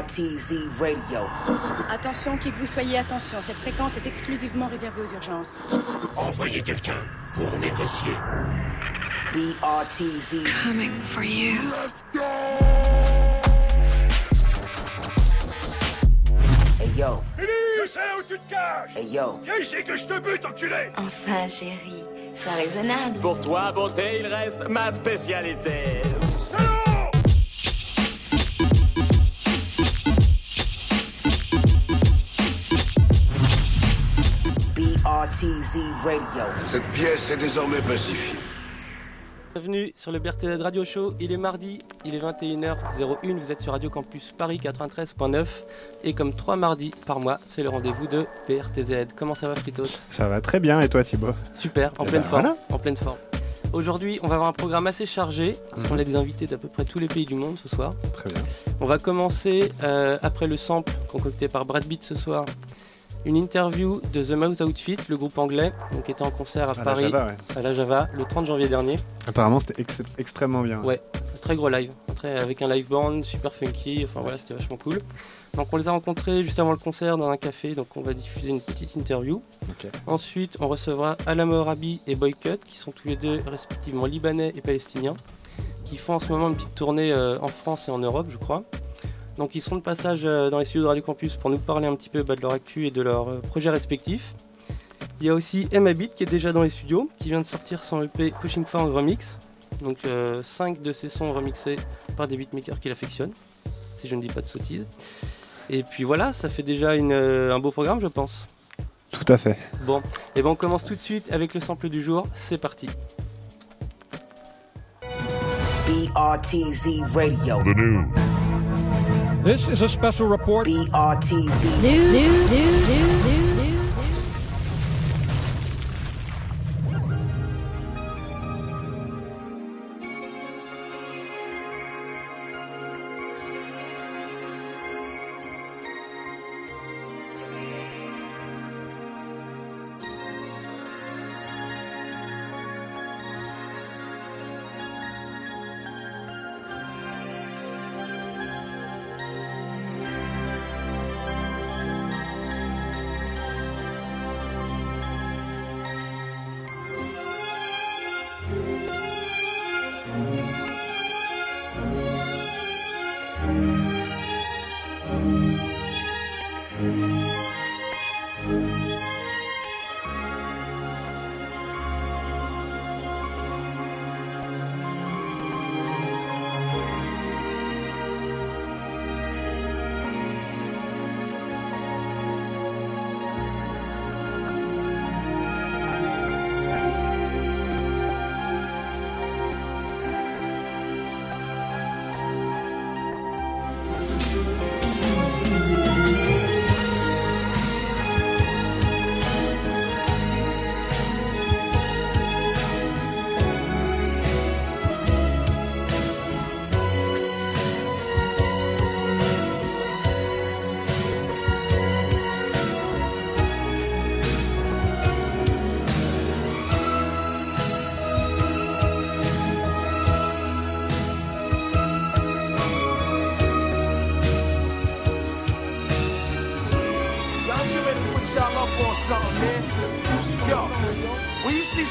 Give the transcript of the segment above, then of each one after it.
BRTZ Radio. Attention, qui que vous soyez, attention, cette fréquence est exclusivement réservée aux urgences. Envoyez quelqu'un pour négocier. BRTZ. Coming for you. Hey yo, Je sais où tu te caches hey yo. Viens ici que je te bute, enculé Enfin, chérie, sois raisonnable. Pour toi, beauté, il reste ma spécialité. Radio. Cette pièce est désormais pacifiée. Bienvenue sur le BRTZ Radio Show. Il est mardi, il est 21h01. Vous êtes sur Radio Campus Paris 93.9. Et comme trois mardis par mois, c'est le rendez-vous de BRTZ. Comment ça va, Fritos Ça va très bien et toi Thibaut? Super, en Eh pleine ben, forme. voilà. En pleine forme. Aujourd'hui, on va avoir un programme assez chargé parce qu'on a des invités d'à peu près tous les pays du monde ce soir. Très bien. On va commencer euh, après le sample concocté par Brad Beat ce soir. Une interview de The Mouse Outfit, le groupe anglais, donc qui était en concert à, À la Paris, Java, ouais. à la Java, le 30 janvier dernier. Apparemment c'était ex- extrêmement bien. Ouais, très gros live, très- avec un live band super funky, enfin voilà, c'était vachement cool. Donc on les a rencontrés juste avant le concert dans un café, donc on va diffuser une petite interview. Ensuite, on recevra Alamo Arabi et Boycott, qui sont tous les deux respectivement libanais et palestiniens, qui font en ce moment une petite tournée euh, en France et en Europe, je crois. Donc ils seront de passage euh, dans les studios de Radio Campus pour nous parler un petit peu bah, de leur actu et de leurs euh, projets respectifs. Il y a aussi Emma Beat qui est déjà dans les studios, qui vient de sortir son EP Pushing Fang Remix. Donc 5 de ses sons remixés par des beatmakers qu'il affectionne, si je ne dis pas de sottises. Et puis voilà, ça fait déjà une, euh, un beau programme je pense. Tout à fait. Bon, et ben on commence tout de suite avec le sample du jour, c'est parti. BRTZ Radio. The news. This is a special report. BRTZ. Yo,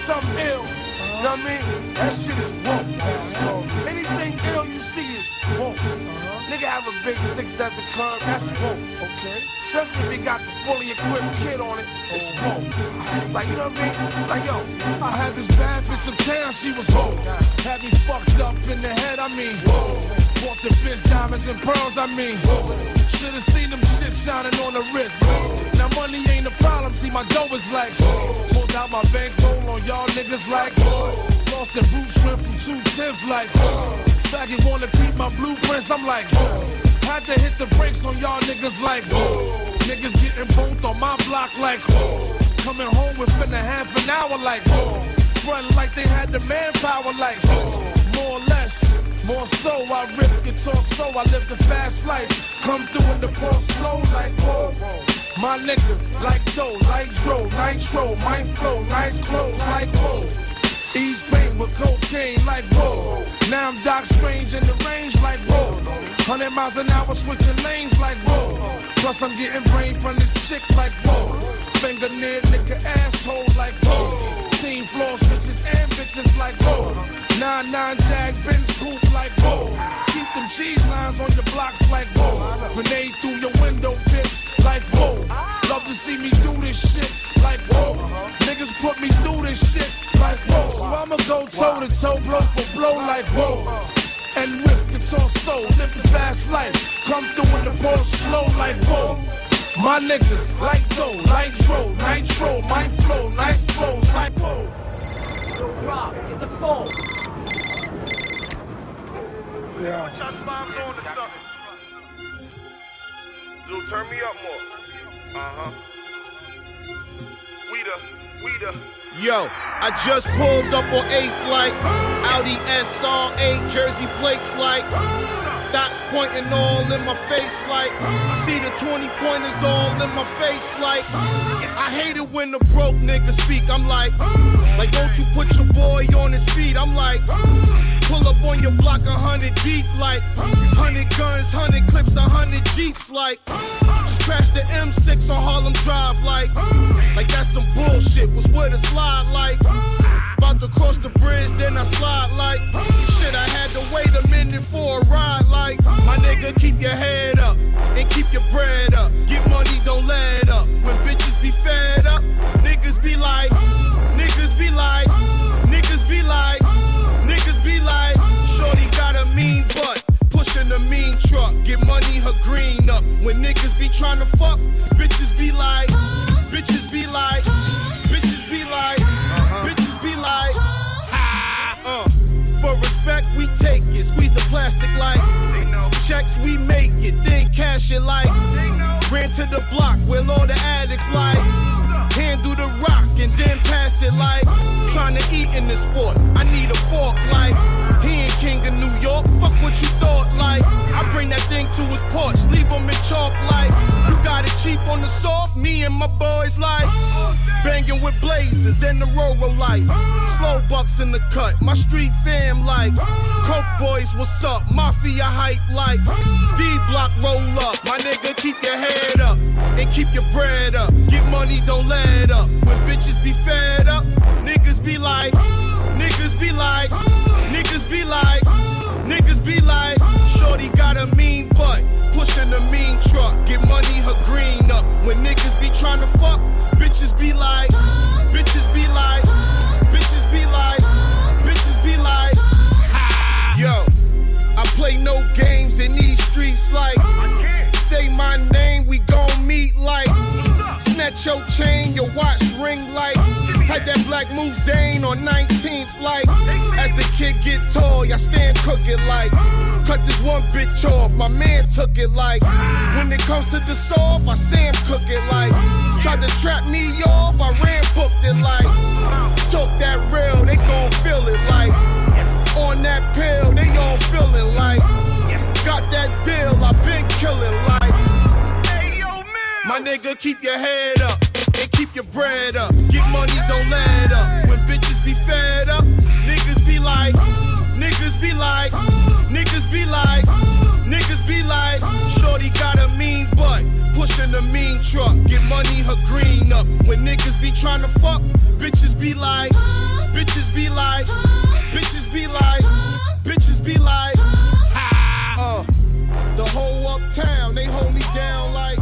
something ill, you know what I mean? That shit is woke. Anything ill you see is woke. Nigga have a big six at the curb, that's woke. Okay. Especially if he got the fully equipped kid on it, it's woke. Like, you know what I mean? Like, yo, I had this bad bitch uptown, she was woke. Had me fucked up in the head, I mean, whoa. Bought the bitch diamonds and pearls, I mean. Should've seen them shit shining on the wrist. Now money ain't see my dough is like Pulled out my bankroll on y'all niggas like Lost the boot shrimp from 210 like Faggot wanna keep my blueprints, I'm like Had to hit the brakes on y'all niggas like Niggas getting both on my block like Coming home within a half an hour like Front like they had the manpower like More or less more so, I rip guitar so I live the fast life. Come through in the ball slow like whoa. My nigga, like dough, like dro, nitro, my flow, nice clothes, like whoa. East Bay, with cocaine like whoa. Now I'm Doc Strange in the range like whoa. 100 miles an hour switching lanes like whoa. Plus I'm getting brain from this chick like whoa. Finger near nigga asshole like whoa. Team floor switches and bitches like whoa. 9-9 jag Benz coupe like whoa. Keep them cheese lines on your blocks like whoa. Grenade through your window, bitch, like whoa. Love to see me do this shit like whoa. Niggas put me through this shit like whoa. So I'ma go toe to toe, blow for blow like whoa. And rip your torso, live the fast life. Come through in the ball slow like whoa. My niggas, like dough, nitro, nitro, my flow, nice flows, like whoa. Rock, get the phone. Yeah. Put your slimes on to something. Dude, turn me up more. Uh-huh. We the, we the. Yo, I just pulled up on A flight. Audi SR8, Jersey plates like. Dots pointing all in my face like. See the 20 pointers all in my face like. I hate it when the broke niggas speak. I'm like, like, don't you put your boy on his feet? I'm like, pull up on your block a hundred deep like. Hundred guns, hundred clips, a hundred jeeps like. Just crash the M6 on Harlem Drive like. Like that's some bullshit. Was with a slide like. About to cross the bridge, then I slide like. Shit, I had to wait a minute for a ride like. My nigga, keep your head up and keep your bread up. Get money, don't let up. When bitches be fed up, niggas be like, niggas be like, Pushing a mean truck, get money, her green up. When niggas be trying to fuck, bitches be like, bitches be like, bitches be like, bitches be like, ha, uh. For respect, we take it, squeeze the plastic like, checks we make it, then cash it like, ran to the block where all the addicts like, handle the rock and then pass it like, trying to eat in the sport, I need a fork like, he king of New York, fuck what you thought like, I bring that thing to his porch, leave him in chalk like, you got it cheap on the soft, me and my boys like, banging with blazers and the Roro life. slow bucks in the cut, my street fam like, Coke boys, what's up, mafia hype like, D block roll up, my nigga keep your head up, and keep your bread up, get money, don't let up, when bitches be fed up, niggas be like, niggas be like, got a mean butt, pushing a mean truck, get money, her green up, when niggas be trying to fuck, bitches be like, bitches be like, bitches be like, bitches be like, yo, I play no games in these streets like, say my name, we gon' meet like, snatch your chain, your watch ring like, had that black move Zane on 19th like, as the kid get tall, y'all stand crooked like, cut this one bitch off, my man took it like, when it comes to the soft, I Sam cook it like, tried to trap me off, I ran booked it like, took that real, they gon' feel it like, on that pill, they all feeling like, got that deal, I been killing like, my nigga keep your head up and keep your bread up, get money, don't let up, when bitches be fed up, niggas be like, like, niggas be like, shorty got a mean butt, pushing a mean truck, get money, her green up, when niggas be trying to fuck, bitches be like, bitches be like, bitches be like, bitches be like, ha, uh, the whole uptown, they hold me down like,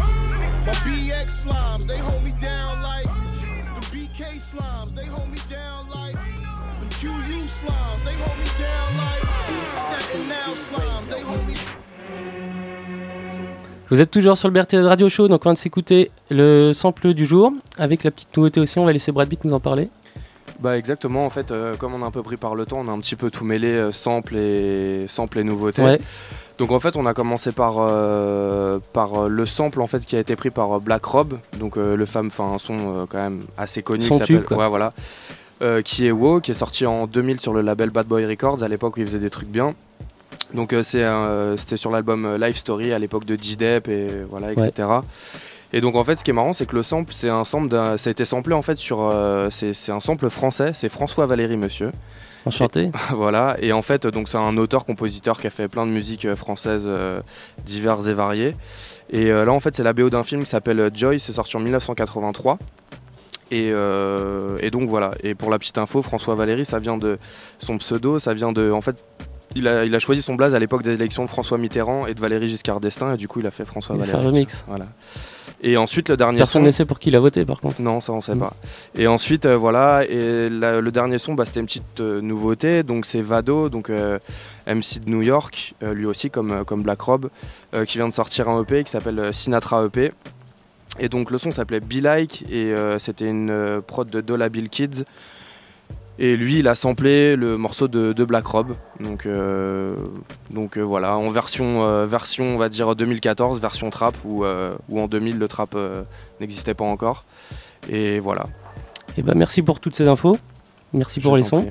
my BX slimes, they hold me down like, the BK slimes, they hold me down like, QU slimes, they hold me down like, Staten Now slimes, they hold me Vous êtes toujours sur le BRT Radio Show, donc on vient de s'écouter le sample du jour. Avec la petite nouveauté aussi, on va laisser Brad Pitt nous en parler. Bah exactement, en fait, euh, comme on a un peu pris par le temps, on a un petit peu tout mêlé, euh, sample et sample et nouveautés. Ouais. Donc en fait, on a commencé par, euh, par le sample en fait qui a été pris par Black Rob, donc le femme, enfin un son quand même assez connu qui s'appelle, ouais voilà, Euh, qui est Wow, qui est sorti en 2000 sur le label Bad Boy Records à l'époque où il faisait des trucs bien. Donc euh, c'est, euh, c'était sur l'album euh, Life Story à l'époque de J-Dep et voilà etc. Et donc en fait, ce qui est marrant, c'est que le sample, c'est un sample, d'un- ça a été samplé en fait sur, c'est un sample français, c'est François Valéry Monsieur. Enchanté. Et- voilà. Et en fait, donc c'est un auteur-compositeur qui a fait plein de musiques françaises diverses et variées. Et là, en fait, c'est la BO d'un film qui s'appelle Joy, c'est sorti en 1983. Et, euh, et donc voilà. Et pour la petite info, François Valéry, ça vient de son pseudo, ça vient de, en fait. Il a, il a choisi son blaze à l'époque des élections de François Mitterrand et de Valéry Giscard d'Estaing et du coup il a fait François Il a fait Valéry. un remix. Voilà. Et ensuite le dernier Personne son- ne sait pour qui il a voté par contre. non, ça on sait Mm. pas. Et ensuite, euh, voilà, et la- le dernier son, bah, c'était une petite euh, nouveauté. Donc c'est Vado, donc MC de New York, lui aussi comme, comme Black Rob, qui vient de sortir un EP qui s'appelle Sinatra EP. Et donc le son s'appelait Be Like et euh, c'était une euh, prod de Dolla Bill Kids. Et lui, il a samplé le morceau de, de Black Rob. Donc, euh, donc euh, voilà, en version, version, on va dire 2014, version trap, où, où en 2000 le trap n'existait pas encore. Et voilà. Et ben merci pour toutes ces infos. Merci pour Je les sons.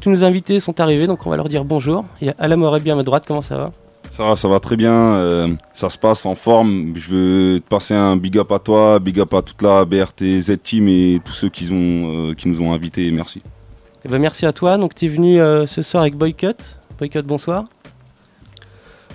tous nos invités sont arrivés, donc on va leur dire bonjour. Il y a Orebi à ma droite, comment ça va? Ça va, ça va très bien. euh, ça se passe en forme. Je veux te passer un big up à toi, big up à toute la BRT Z Team et tous ceux qui, ont, euh, qui nous ont invités. Merci. Eh ben merci à toi. Donc tu es venu euh, ce soir avec Boycott. Boycott, bonsoir.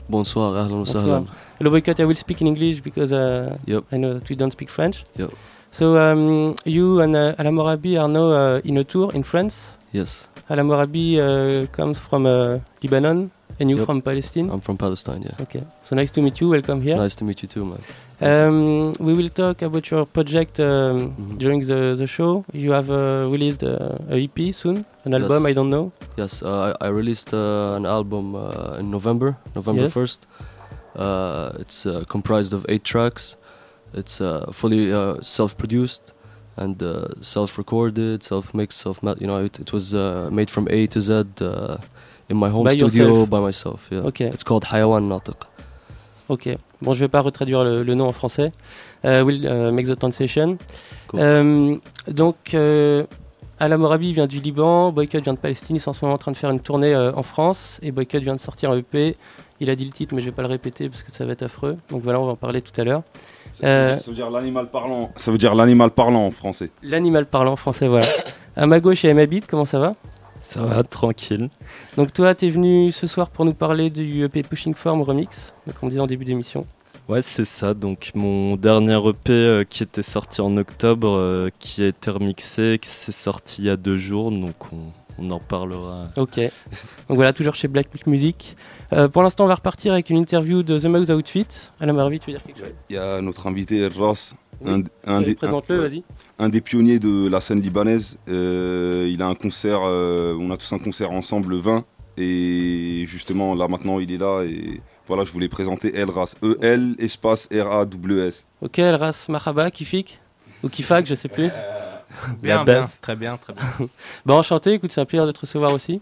Bonsoir, ahlan sahlan. Hello Boycott, I will speak in English because uh, Yep. I know that we don't speak French. Yep. So um, you and uh, Alam Orabi are now uh, in a tour in France. Yes. Alam Orabi uh, comes from uh, Lebanon and you Yep. from Palestine. I'm from Palestine, yeah. Okay, so nice to meet you. Welcome here. Nice to meet you too, man. Um, we will talk about your project um, Mm-hmm. during the, the show. You have uh, released uh, a EP soon, an album, Yes. I don't know. Yes, uh, I, I released uh, an album uh, in November, November Yes. 1st. Uh, it's uh, comprised of eight tracks. It's uh, fully uh, self-produced and uh, self-recorded, self-mixed, self-mat. You know, it, it was uh, made from A to Z uh, in my home By studio yourself? by myself. Yeah. Okay. It's called Hayawan Natiq. Ok. Bon, je vais pas retraduire le, le nom en français. Uh, we'll uh, make the translation. Cool. Euh, donc, euh, Alam Orabi vient du Liban, Boycott vient de Palestine. Ils sont en ce moment en train de faire une tournée euh, en France. Et Boycott vient de sortir un EP. Il a dit le titre, mais je vais pas le répéter parce que ça va être affreux. Donc voilà, on va en parler tout à l'heure. Euh, Ça veut dire l'animal parlant. Ça veut dire l'animal parlant en français. L'animal parlant en français, voilà. à ma gauche, il y a Mabit, comment ça va? Ça va, tranquille. Donc toi, tu es venu ce soir pour nous parler du EP Pushing Form Remix, donc on disait en début d'émission. Ouais, c'est ça. Donc, mon dernier EP euh, qui était sorti en octobre, euh, qui a été remixé, qui s'est sorti il y a deux jours. Donc, on, on en parlera. Ok. Donc voilà, toujours chez Black Milk Music. Euh, pour l'instant, on va repartir avec une interview de The Mouse Outfit. Alain Marvi, tu veux dire quelque chose? Il y a notre invité Ross, Oui. un, des, présente-le, un- vas-y. un des pionniers de la scène libanaise. Euh, il a un concert, euh, on a tous un concert ensemble le 20. Et justement, là maintenant, il est là. Et voilà, je voulais présenter El Ras. E-L espace R-A-W-S. Ok, El Ras Mahaba, Kifik Ou Kifak, je sais plus. Bien, La bien, base. très bien, très bien. bah enchanté, écoute, c'est un plaisir de te recevoir aussi.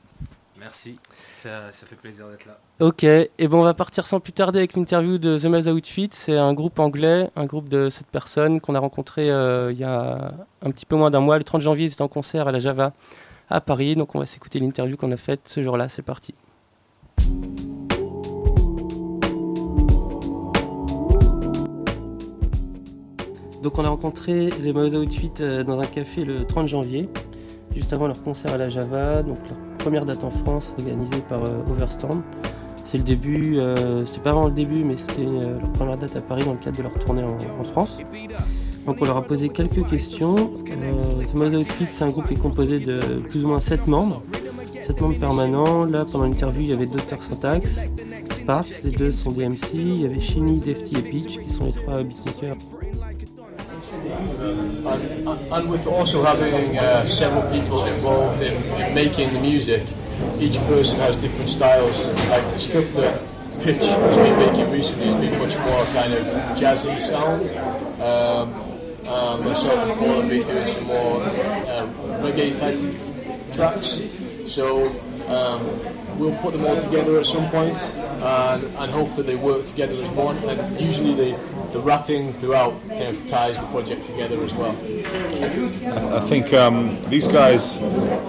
Merci, ça, fait plaisir d'être là. Ok, et bon, on va partir sans plus tarder avec l'interview de The Mouse Outfit. C'est un groupe anglais, un groupe de cette personne qu'on a rencontré euh, il y a un petit peu moins d'un mois. Le 30 janvier, ils étaient en concert à la Java à Paris. Donc on va s'écouter l'interview qu'on a faite ce jour-là. C'est parti. Donc on a rencontré les Mouse Outfit euh, dans un café le 30 janvier, juste avant leur concert à la Java, donc leur première date en France organisée par euh, Overstorm. C'est le début, euh, c'était pas vraiment le début, mais c'était euh, leur première date à Paris dans le cadre de leur tournée en, France. Donc on leur a posé quelques questions. Euh, Outfit, c'est un groupe qui est composé de plus ou moins 7 membres. 7 membres permanents. Là, pendant l'interview, il y avait Dr Syntax, Sparks, les deux sont des MC. Il y avait Shinny, Defty et Peach, qui sont les trois beatmakers. And, and with also having uh, several people involved in, in making the music, each person has different styles. Like the stuff that Pitch has been making recently has been much more kind of jazzy sound. Um, um, myself and Paul have been doing some more uh, reggae type tracks. So um, we'll put them all together at some point and, and hope that they work together as one. And usually the, the rapping throughout kind of ties the project together as well. I think um, these guys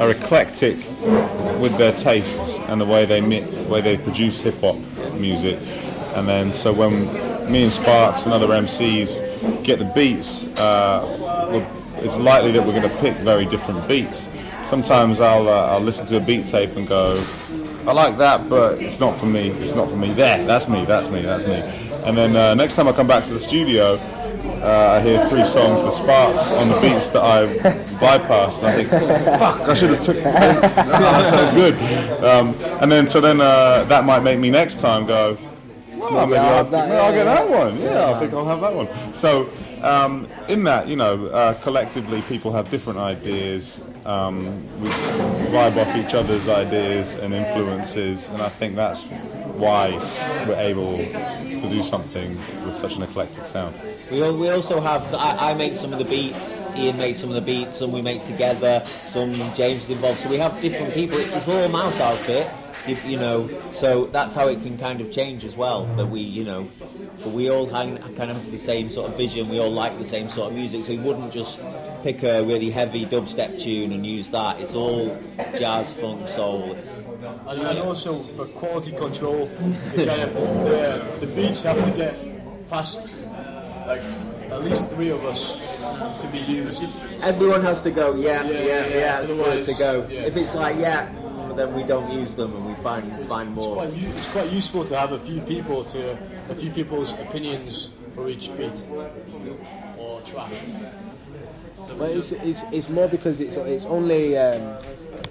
are eclectic with their tastes and the way they mi- way they produce hip hop music. And then so when me and Sparks and other MCs get the beats, uh, it's likely that we're going to pick very different beats. Sometimes I'll uh, I'll listen to a beat tape and go, I like that, but it's not for me. It's not for me. There, that's me. That's me. That's me. And then uh, next time I come back to the studio, uh, I hear three songs with Sparks on the beats that I bypassed. And I think, fuck, I should have took. that sounds good. Um, and then so then uh, that might make me next time go. Well, Maybe maybe I'll that, I'll yeah, get yeah. that one. Yeah, Yeah, I think I'll have that one. So, um, in that, you know, uh, collectively, people have different ideas. Um, we vibe off each other's ideas and influences, and I think that's why we're able to do something with such an eclectic sound. We, we also have, I, I make some of the beats, Ian makes some of the beats, some we make together, some James is involved. So we have different people. It's all mouse outfit, you, you know, so that's how it can kind of change as well. That we, you know, we all hang, kind of have the same sort of vision, we all like the same sort of music, so we wouldn't just pick a really heavy dubstep tune and use that. It's all jazz, funk, soul. It's, And, and also for quality control, the, kind of, the, the beats have to get past like at least three of us to be used. Everyone has to go, yeah, yeah, yeah, yeah, it's for it to go. yeah. If it's like, yeah, then we don't use them and we find find It's more. quite, it's quite useful to have a few people to a few people's opinions for each beat or track. But it's, it's, it's more because it's it's only um,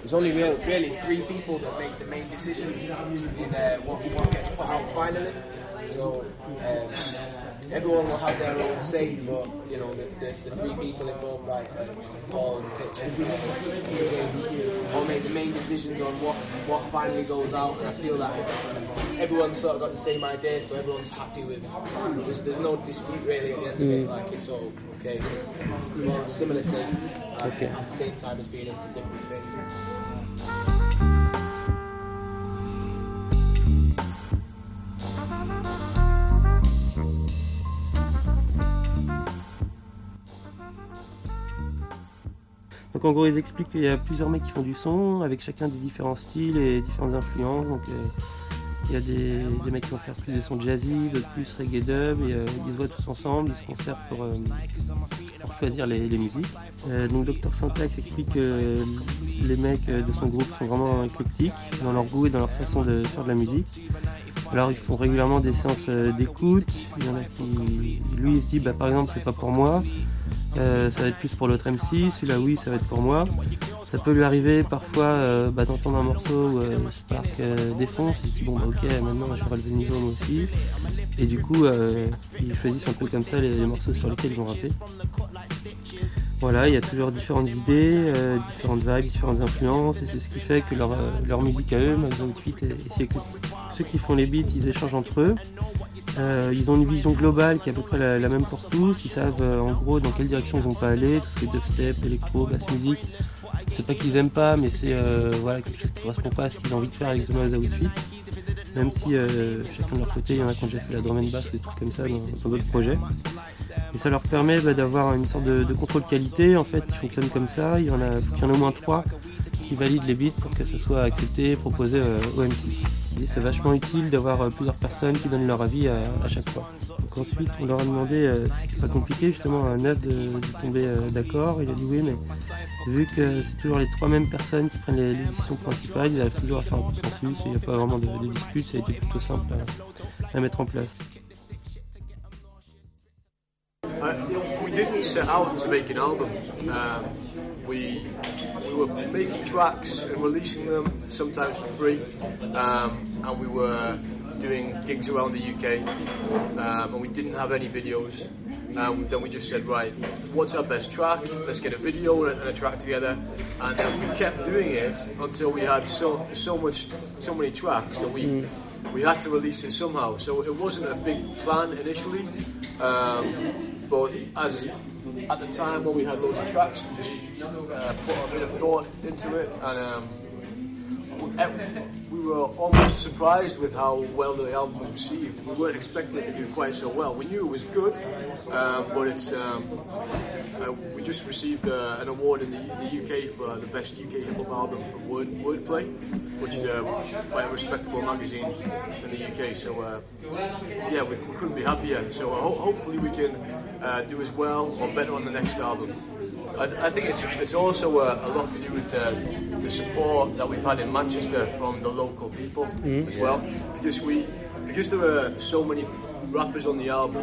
it's only real, really three people that make the main decisions in uh, what, what gets put out finally. So um, everyone will have their own say, but you know the, the, the three people involved, like uh, Paul and Pitch and James, all make the main decisions on what what finally goes out. And I feel that everyone's sort of got the same idea, so everyone's happy with. There's, there's no dispute really at the end of it. Mm. Like it's all okay. Similar tastes, Okay. at the same time as being into different things. En gros, ils expliquent qu'il y a plusieurs mecs qui font du son, avec chacun des différents styles et différentes influences. Donc euh, il y a des, mecs qui vont faire des sons jazzy, d'autres plus reggae dub, euh, ils se voient tous ensemble, ils se concertent pour, euh, pour choisir les, musiques. Donc Dr Syntax explique que les mecs de son groupe sont vraiment éclectiques dans leur goût et dans leur façon de faire de la musique. Alors ils font régulièrement des séances d'écoute. Il y en a qui, lui, il se dit, bah, par exemple, c'est pas pour moi. Euh, ça va être plus pour l'autre MC, celui-là oui, ça va être pour moi. Ça peut lui arriver parfois euh, bah, d'entendre un morceau où euh, Spark défonce, se dit bon bah ok maintenant je vais relever le niveau moi aussi. Et du coup euh, ils choisissent un peu comme ça les, morceaux sur lesquels ils vont rapper. Voilà, il y a toujours différentes idées, différentes vagues, différentes influences, et c'est ce qui fait que leur, musique à eux, Max Outfit, est, est si éclectique. Ceux qui font les beats, ils échangent entre eux. Ils ont une vision globale qui est à peu près la, même pour tous. Ils savent en gros dans quelle direction ils vont pas aller, tout ce qui est dubstep, électro, basse musique. C'est pas qu'ils aiment pas, mais c'est euh, voilà, quelque chose qui correspond pas à ce qu'ils ont envie de faire avec The Noise Outfit. Même si euh, chacun de leur côté, il y en a qui ont déjà fait la drum and bass des trucs comme ça dans d'autres projets. Et ça leur permet bah, d'avoir une sorte de, contrôle qualité en fait qui fonctionne comme ça. Il y en a, y en ait au moins trois qui valident les beats pour que ça soit accepté, proposé euh, au MC. C'est vachement utile d'avoir euh, plusieurs personnes qui donnent leur avis à, chaque fois. Donc ensuite, on leur a demandé si c'était pas compliqué justement à un de, de tomber d'accord. Il a dit oui, mais vu que c'est toujours les trois mêmes personnes qui prennent les, décisions principales, ils arrivent toujours à faire un consensus. et Il n'y a pas vraiment de, de dispute. Ça a été plutôt simple à- mettre en place. Uh, we didn't set out to make album. Um, we we were making tracks and releasing them sometimes for free, um, doing gigs around the UK, um, and we didn't have any videos. Um, then we just said, right, what's our best track? Let's get a video and a, track together, and then we kept doing it until we had so so much so many tracks that we we had to release it somehow. So it wasn't a big plan initially, um, but as at the time when we had loads of tracks, we just uh, put a bit of thought into it, and um, we were almost surprised with how well the album was received. We weren't expecting it to do quite so well. We knew it was good, um, but it's um, uh, we just received uh, an award in the, in the UK for the best UK hip hop album from Word Wordplay, which is a quite a respectable magazine in the UK. So uh, yeah, we, we couldn't be happier. So uh, ho- hopefully we can uh, do as well or better on the next album. I, I think it's, it's also uh, a lot to do with the, the support that we've had in Manchester from the local people Mhm. as well, because we because there are so many rappers on the album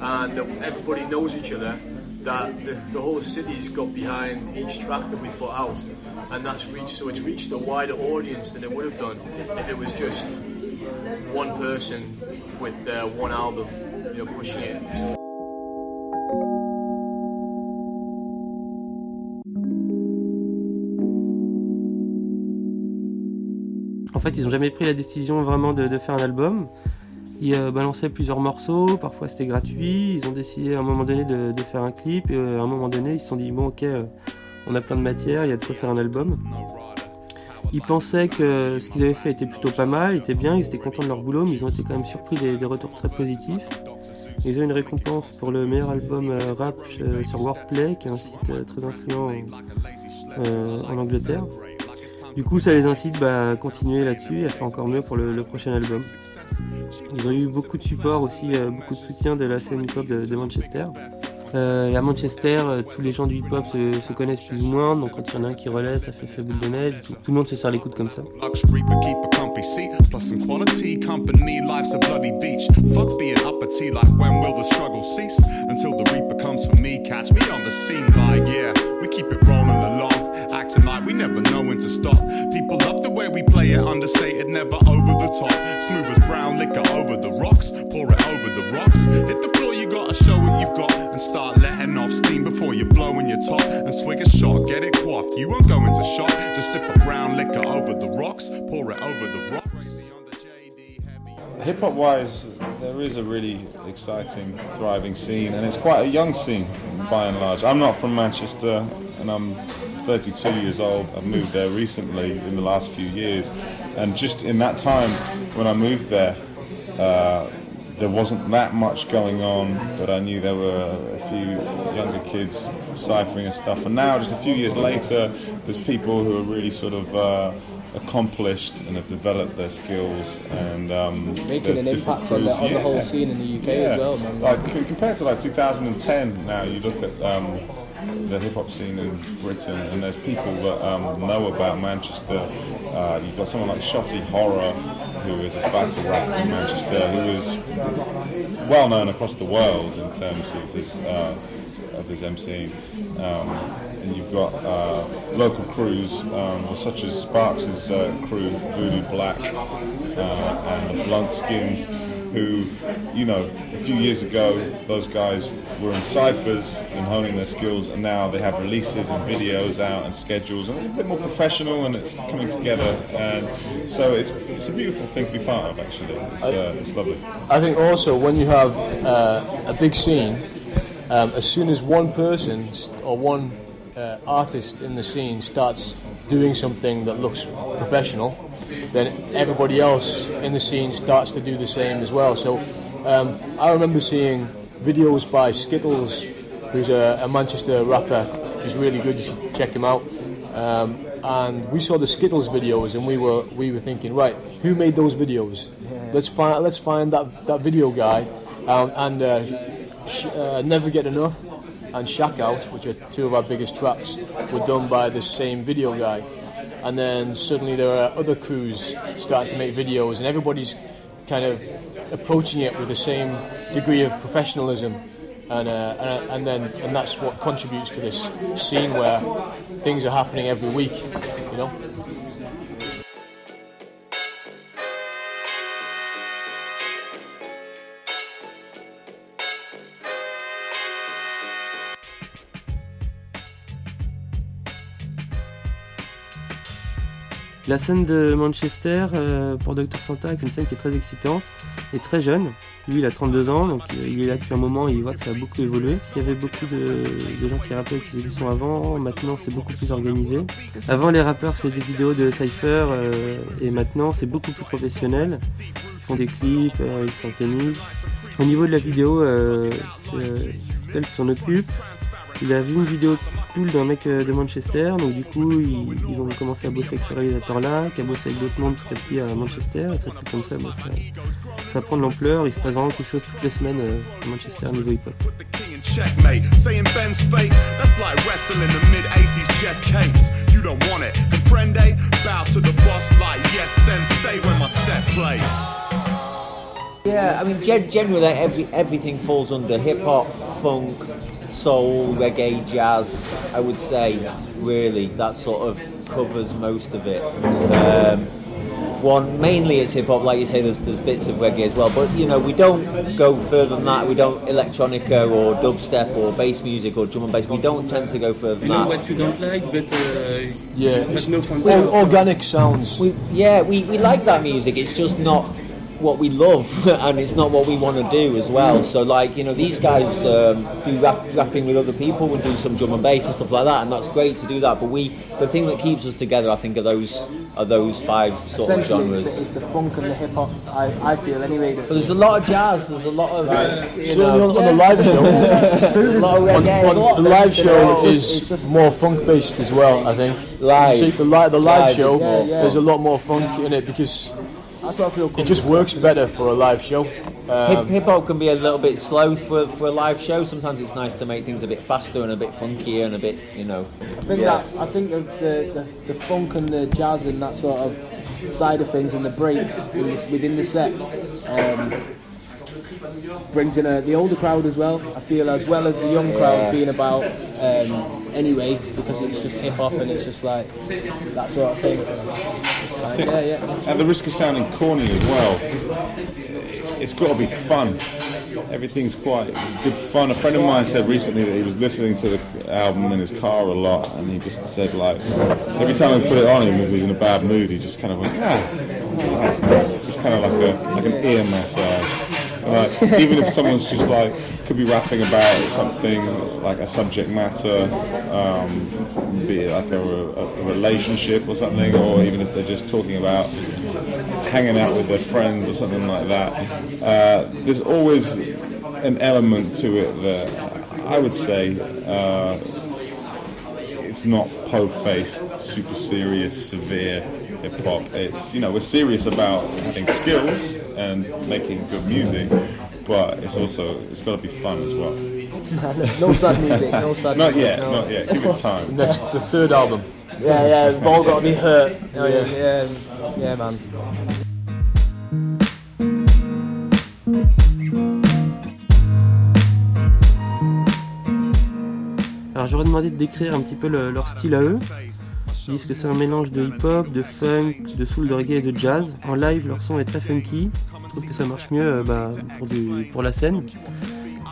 and everybody knows each other. That the, the whole city's got behind each track that we put out, and that's reached so it's reached a wider audience than it would have done if it was just one person with uh, one album, you know, pushing it. En fait, ils n'ont jamais pris la décision vraiment de, faire un album. Ils euh, balançaient plusieurs morceaux, parfois c'était gratuit. Ils ont décidé à un moment donné de, faire un clip et euh, à un moment donné, ils se sont dit bon, ok, euh, on a plein de matière, il y a de quoi faire un album. Ils pensaient que ce qu'ils avaient fait était plutôt pas mal, était bien, ils étaient contents de leur boulot, mais ils ont été quand même surpris des, retours très positifs. Ils ont une récompense pour le meilleur album rap sur Wordplay, qui est un site très influent en Angleterre. Du coup, ça les incite bah, à continuer là-dessus et à faire encore mieux pour le, prochain album. Ils ont eu beaucoup de support aussi, euh, beaucoup de soutien de la scène hip-hop de, Manchester. Euh, et à Manchester, euh, tous les gens du hip-hop se, se connaissent plus ou moins, donc quand il y en a un qui relaie, ça fait boule de neige. Tout, le monde se serre les coudes comme ça. Until the reaper comes for me. Catch me on the scene. Like yeah, we keep it rolling along. We never know when to stop. People love the way we play it. Understated, never over the top. Smooth as brown liquor over the rocks. Pour it over the rocks. Hit the floor, you gotta show what you've got. And start letting off steam before you're blowing your top. And swig a shot, get it quaffed. You won't go into shock. Just sip a brown liquor over the rocks. Pour it over the rocks. Hip hop wise, there is a really exciting, thriving scene, and it's quite a young scene by and large. I'm not from Manchester, and I'm 32 years old. I've moved there recently in the last few years, and just in that time when I moved there, uh, there wasn't that much going on, but I knew there were a few younger kids ciphering and stuff. And now, just a few years later, there's people who are really sort of uh, accomplished and have developed their skills and um, Making an impact on the- on the whole scene in the UK as well, man. Like compared to like 2010, now you look at um, the hip hop scene in Britain, and there's people that um, know about Manchester. Uh, you've got someone like Shotty Horroh, who is a battle rapper in Manchester, who is well known across the world in terms of his uh, of his MCing. Um, and you've got uh, local crews um, such as Sparks' uh, crew, Voodoo Black, uh, and the Blunt Skins, who, you know, few years ago, those guys were in ciphers and honing their skills, and now they have releases and videos out and schedules, and a bit more professional, and it's coming together. And so it's, it's a beautiful thing to be part of, actually. It's, uh, it's lovely. I think also when you have uh, a big scene, um, as soon as one person or one uh, artist in the scene starts doing something that looks professional, then everybody else in the scene starts to do the same as well. So um, I remember seeing videos by Skittles, who's a, a Manchester rapper. He's really good. You should check him out. Um, and we saw the Skittles videos, and we were we were thinking, right, who made those videos? Let's find let's find that that video guy, um, and uh, sh- uh, never get enough, and Shack Out, which are two of our biggest tracks, were done by the same video guy. And then suddenly there are other crews starting to make videos, and everybody's kind of approaching it with the same degree of professionalism. And, uh, and, and then and that's what contributes to this scene where things are happening every week, you know. La scène de Manchester, euh, pour Dr. Santa, c'est une scène qui est très excitante et très jeune. Lui, il a 32 ans, donc euh, il est là depuis un moment et il voit que ça a beaucoup évolué. Il y avait beaucoup de, gens qui rappaient qui faisaient du son avant, maintenant c'est beaucoup plus organisé. Avant, les rappeurs, c'est des vidéos de Cypher euh, et maintenant, c'est beaucoup plus professionnel. Ils font des clips, ils s'organisent. Au niveau de la vidéo, c'est tel qui s'en occupe. Il a vu une vidéo cool d'un mec euh, de Manchester, donc du coup ils, ils ont commencé à bosser avec ce réalisateur-là, qui a bossé avec d'autres mondes petit à petit à Manchester, et ça fait comme ça, bah, ça, ça prend de l'ampleur, il se passe vraiment quelque chose toutes les semaines euh, à Manchester niveau hip-hop. king and checkmate. Saying Ben's fake, that's like wrestling the mid 80s Jeff Capes. You don't want it, comprende? Bow to the boss like yes, sensei when my set plays. Yeah, I mean, gen- generally every everything falls under hip hop, funk, soul, reggae, jazz. I would say, really, that sort of covers most of it. Um, one mainly it's hip hop, like you say. There's there's bits of reggae as well, but you know we don't go further than that. We don't electronica or dubstep or bass music or drum and bass. We don't tend to go further You than know that. what you don't like, but uh, Yeah, but it's no organic sounds. We, yeah, we, we like that music. It's just not what we love, and it's not what we want to do as well. So, like you know, these guys um, do rap, rapping with other people. and do some drum and bass and stuff like that, and that's great to do that. But we, the thing that keeps us together, I think, are those are those five sort of Essentially, genres. it's the, it's the funk and the hip hop. I, I feel anyway. But there's a lot of jazz. There's a lot of you know, on, on the live show. It's true, there's a lot on, on the live everything. show It's just- is more funk based as well. I think. Live. You see, the, li- the live, Live is show, more there's a lot more funk in it because that's what I feel. it just works better for a live show. Um, Hip hop can be a little bit slow for, for a live show. Sometimes it's nice to make things a bit faster and a bit funkier and a bit, you know. I think that I think the, the, the, the funk and the jazz and that sort of side of things and the breaks in this, within the set um, brings in a, the older crowd as well. I feel as well as the young Yeah. crowd being about um, anyway because it's just hip hop and it's just like that sort of thing. Like, yeah, yeah. At the risk of sounding corny as well, it's got to be fun. Everything's quite good fun. A friend of mine said recently that he was listening to the album in his car a lot, and he just said like every time he put it on, even if he was in a bad mood, he just kind of went, ah, that's nice. Just kind of like a like an ear massage. Like, even if someone's just like could be rapping about something like a subject matter, um, be it like a, a, a relationship or something, or even if they're just talking about hanging out with their friends or something like that. Uh, there's always an element to it that I would say uh, it's not po-faced, super serious, severe hip hop. It's you know we're serious about having skills and making good music, but it's also it's got to be fun as well. no sad music, no sad Not music, yet, no. not yet. Give it time. next, the third album. Yeah, yeah, we've all got to be hurt. Oh, yeah, yeah, yeah, man. Alors j'aurais demandé de décrire un petit peu le- leur style à eux. Ils disent que c'est un mélange de hip-hop, de funk, de soul, de reggae et de jazz. En live, leur son est très funky. Je trouve que ça marche mieux euh, bah, pour, du- pour la scène.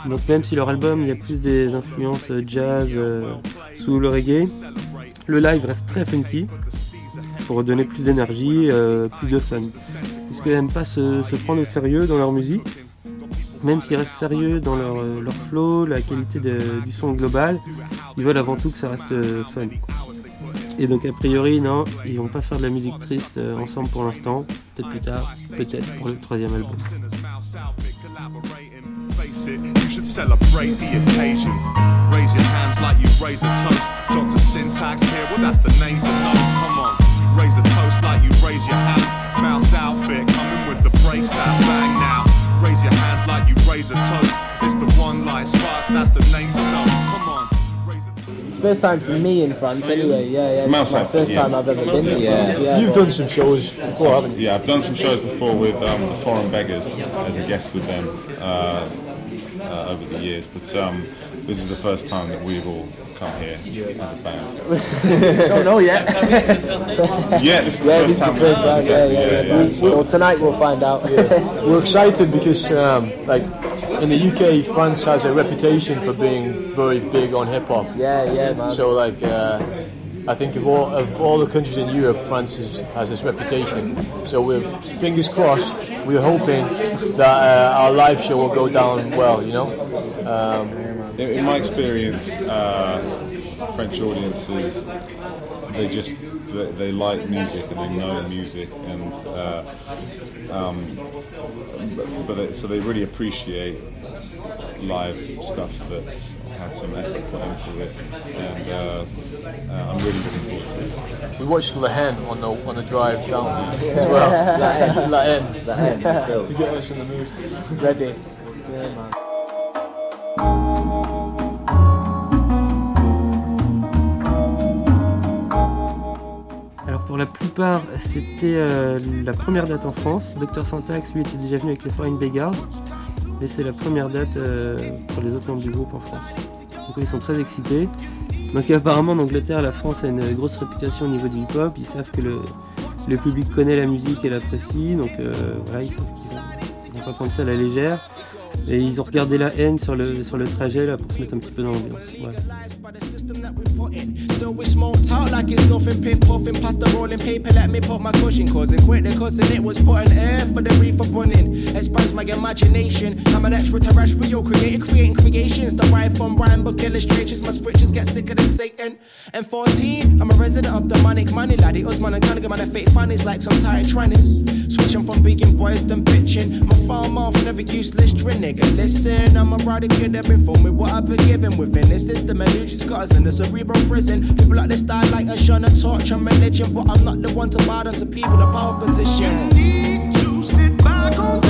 Donc même si leur album, il y a plus des influences euh, jazz, euh, soul, reggae, le live reste très funky pour donner plus d'énergie, euh, plus de fun. Parce qu'ils n'aiment pas se, se prendre au sérieux dans leur musique même s'ils restent sérieux dans leur, leur flow, la qualité de- du son global, ils veulent avant tout que ça reste fun. quoi. Et donc a priori, non, ils vont pas faire de la musique triste euh, ensemble pour l'instant, peut-être plus tard, peut-être pour le troisième album. You should celebrate the occasion. Raise your hands like you raise a toast. Dr. Syntax here, well, that's the name to know. Come on. Raise a toast like you raise your hands. Mouse outfit coming with the breaks that bang now. Raise your hands like you raise a toast. It's the one light sparks, that's the name to know. Come on. First time for me in France, anyway. Yeah, yeah. Mouse It's my first yeah. time I've ever been to Yeah. France. Yeah, You've done some shows before, haven't you? Yeah, I've done some shows before with um, the Foreign Beggars as a guest with them uh, uh, over the years, but um, this is the first time that we've all come here as a band. Don't know yet. Yeah, this is the yeah, first this is the first time. Yeah, yeah, yeah. Yeah, yeah. We'll- Well, tonight we'll find out. We're excited because, um, like, in the UK, France has a reputation for being very big on hip hop. Yeah, yeah, man. So, like, uh, I think of all of all the countries in Europe, France is, has this reputation. So we're fingers crossed. We're hoping that uh, our live show will go down well. You know. Um, in, in my experience, uh, French audiences they just they, they like music and they know music and uh, um, but, but they, so they really appreciate live stuff that had some effort put into it and uh, uh, I'm really looking forward to it. we watched La Haine on the on the drive down as well. La Haine. La Haine. La Haine, to get us in the mood. Ready. Yeah, man. La plupart, c'était euh, la première date en France. Dr Syntax, lui, était déjà venu avec les Foreign Beggars. Mais c'est la première date euh, pour les autres membres du groupe en France. Donc ils sont très excités. Donc apparemment en Angleterre, la France a une grosse réputation au niveau du hip-hop. Ils savent que le, public connaît la musique et l'apprécie. Donc euh, voilà, ils savent qu'ils vont, ils vont pas prendre ça à la légère. Et ils ont regardé la haine sur le, sur le trajet là pour se mettre un petit peu dans l'ambiance. Ouais. Don't wish small talk like it's nothing Piff puffing past the rolling paper Let me put my cushion Causing quick the cousin It was put an air for the reef of running Expands my imagination I'm an extra, a rash, extraterrestrial creator Creating creations The Derived from rhyme book illustrations My scriptures get sicker than Satan And 14 I'm a resident of demonic money Laddie Usman and Gunnigan Man of fake fannies Like some tired trannies Switching from vegan boys than bitching My farm off never useless drinning Listen, I'm a rider kid that been me what I've been given within this system. Us in the cerebral prison. People like this style like a shun a torch and religion. But I'm not the one to bow to people in power position. need to sit back on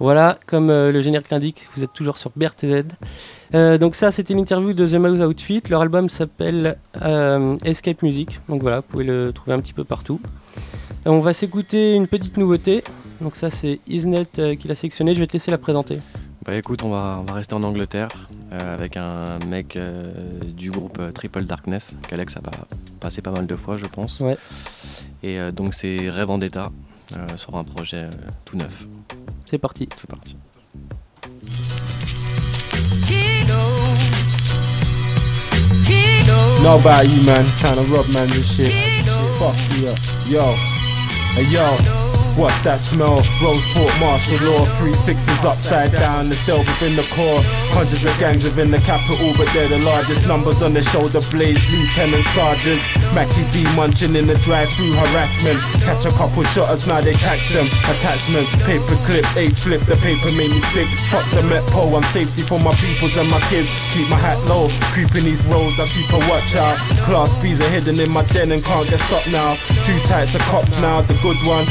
Voilà, comme euh, le générique l'indique, vous êtes toujours sur BRTZ. Euh, donc ça, c'était l'interview de The Mouse Outfit. Leur album s'appelle euh, Escape Music. Donc voilà, vous pouvez le trouver un petit peu partout. Et on va s'écouter une petite nouveauté. Donc ça, c'est Isnet euh, qui l'a sélectionné. Je vais te laisser la présenter. Bah écoute, on va, on va rester en Angleterre euh, avec un mec euh, du groupe euh, Triple Darkness, qu'Alex a pas- passé pas mal de fois, je pense. Ouais. Et euh, donc c'est Rêve Vendetta euh, sur un projet euh, tout neuf. C'est parti. C'est parti. Know about you, man. Trying to rub man and shit. Fuck you up. Yo. Hey, yo. What's that smell? Roseport martial law. Three sixes upside down. The stealth within the core. Hundreds of gangs within the capital, but they're the largest numbers on the shoulder blades. Lieutenant sergeant. Mackie D munching in the drive-through harassment. Catch a couple shotters, now they catch them. Attachment, paper clip, eight flip. The paper made me sick. Fuck the Met Pole. I'm safety for my peoples and my kids. Keep my hat low. Creeping these roads, I keep a watch out. Class B's are hidden in my den and can't get stopped now. Two types of cops now. The good one,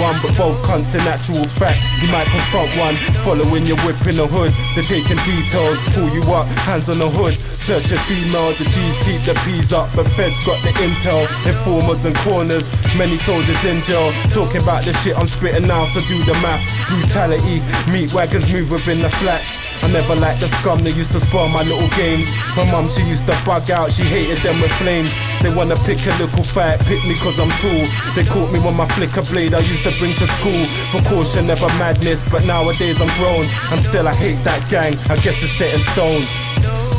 one, but both cunts in actual fact. You might confront one, following your whip in the hood. They're taking details, pull you up, hands on the hood. Search a female, the G's keep the P's up, but feds got the intel. Informers and corners, many soldiers in jail. Talking about the shit I'm spitting now, so do the math. Brutality, meat wagons move within the flats. I never liked the scum that used to spoil my little games. My mum, she used to bug out, she hated them with flames. They wanna pick a little fight, pick me cause I'm tall. They caught me with my flicker blade I used to bring to school. For caution, never madness, but nowadays I'm grown. And still I hate that gang, I guess it's set in stone.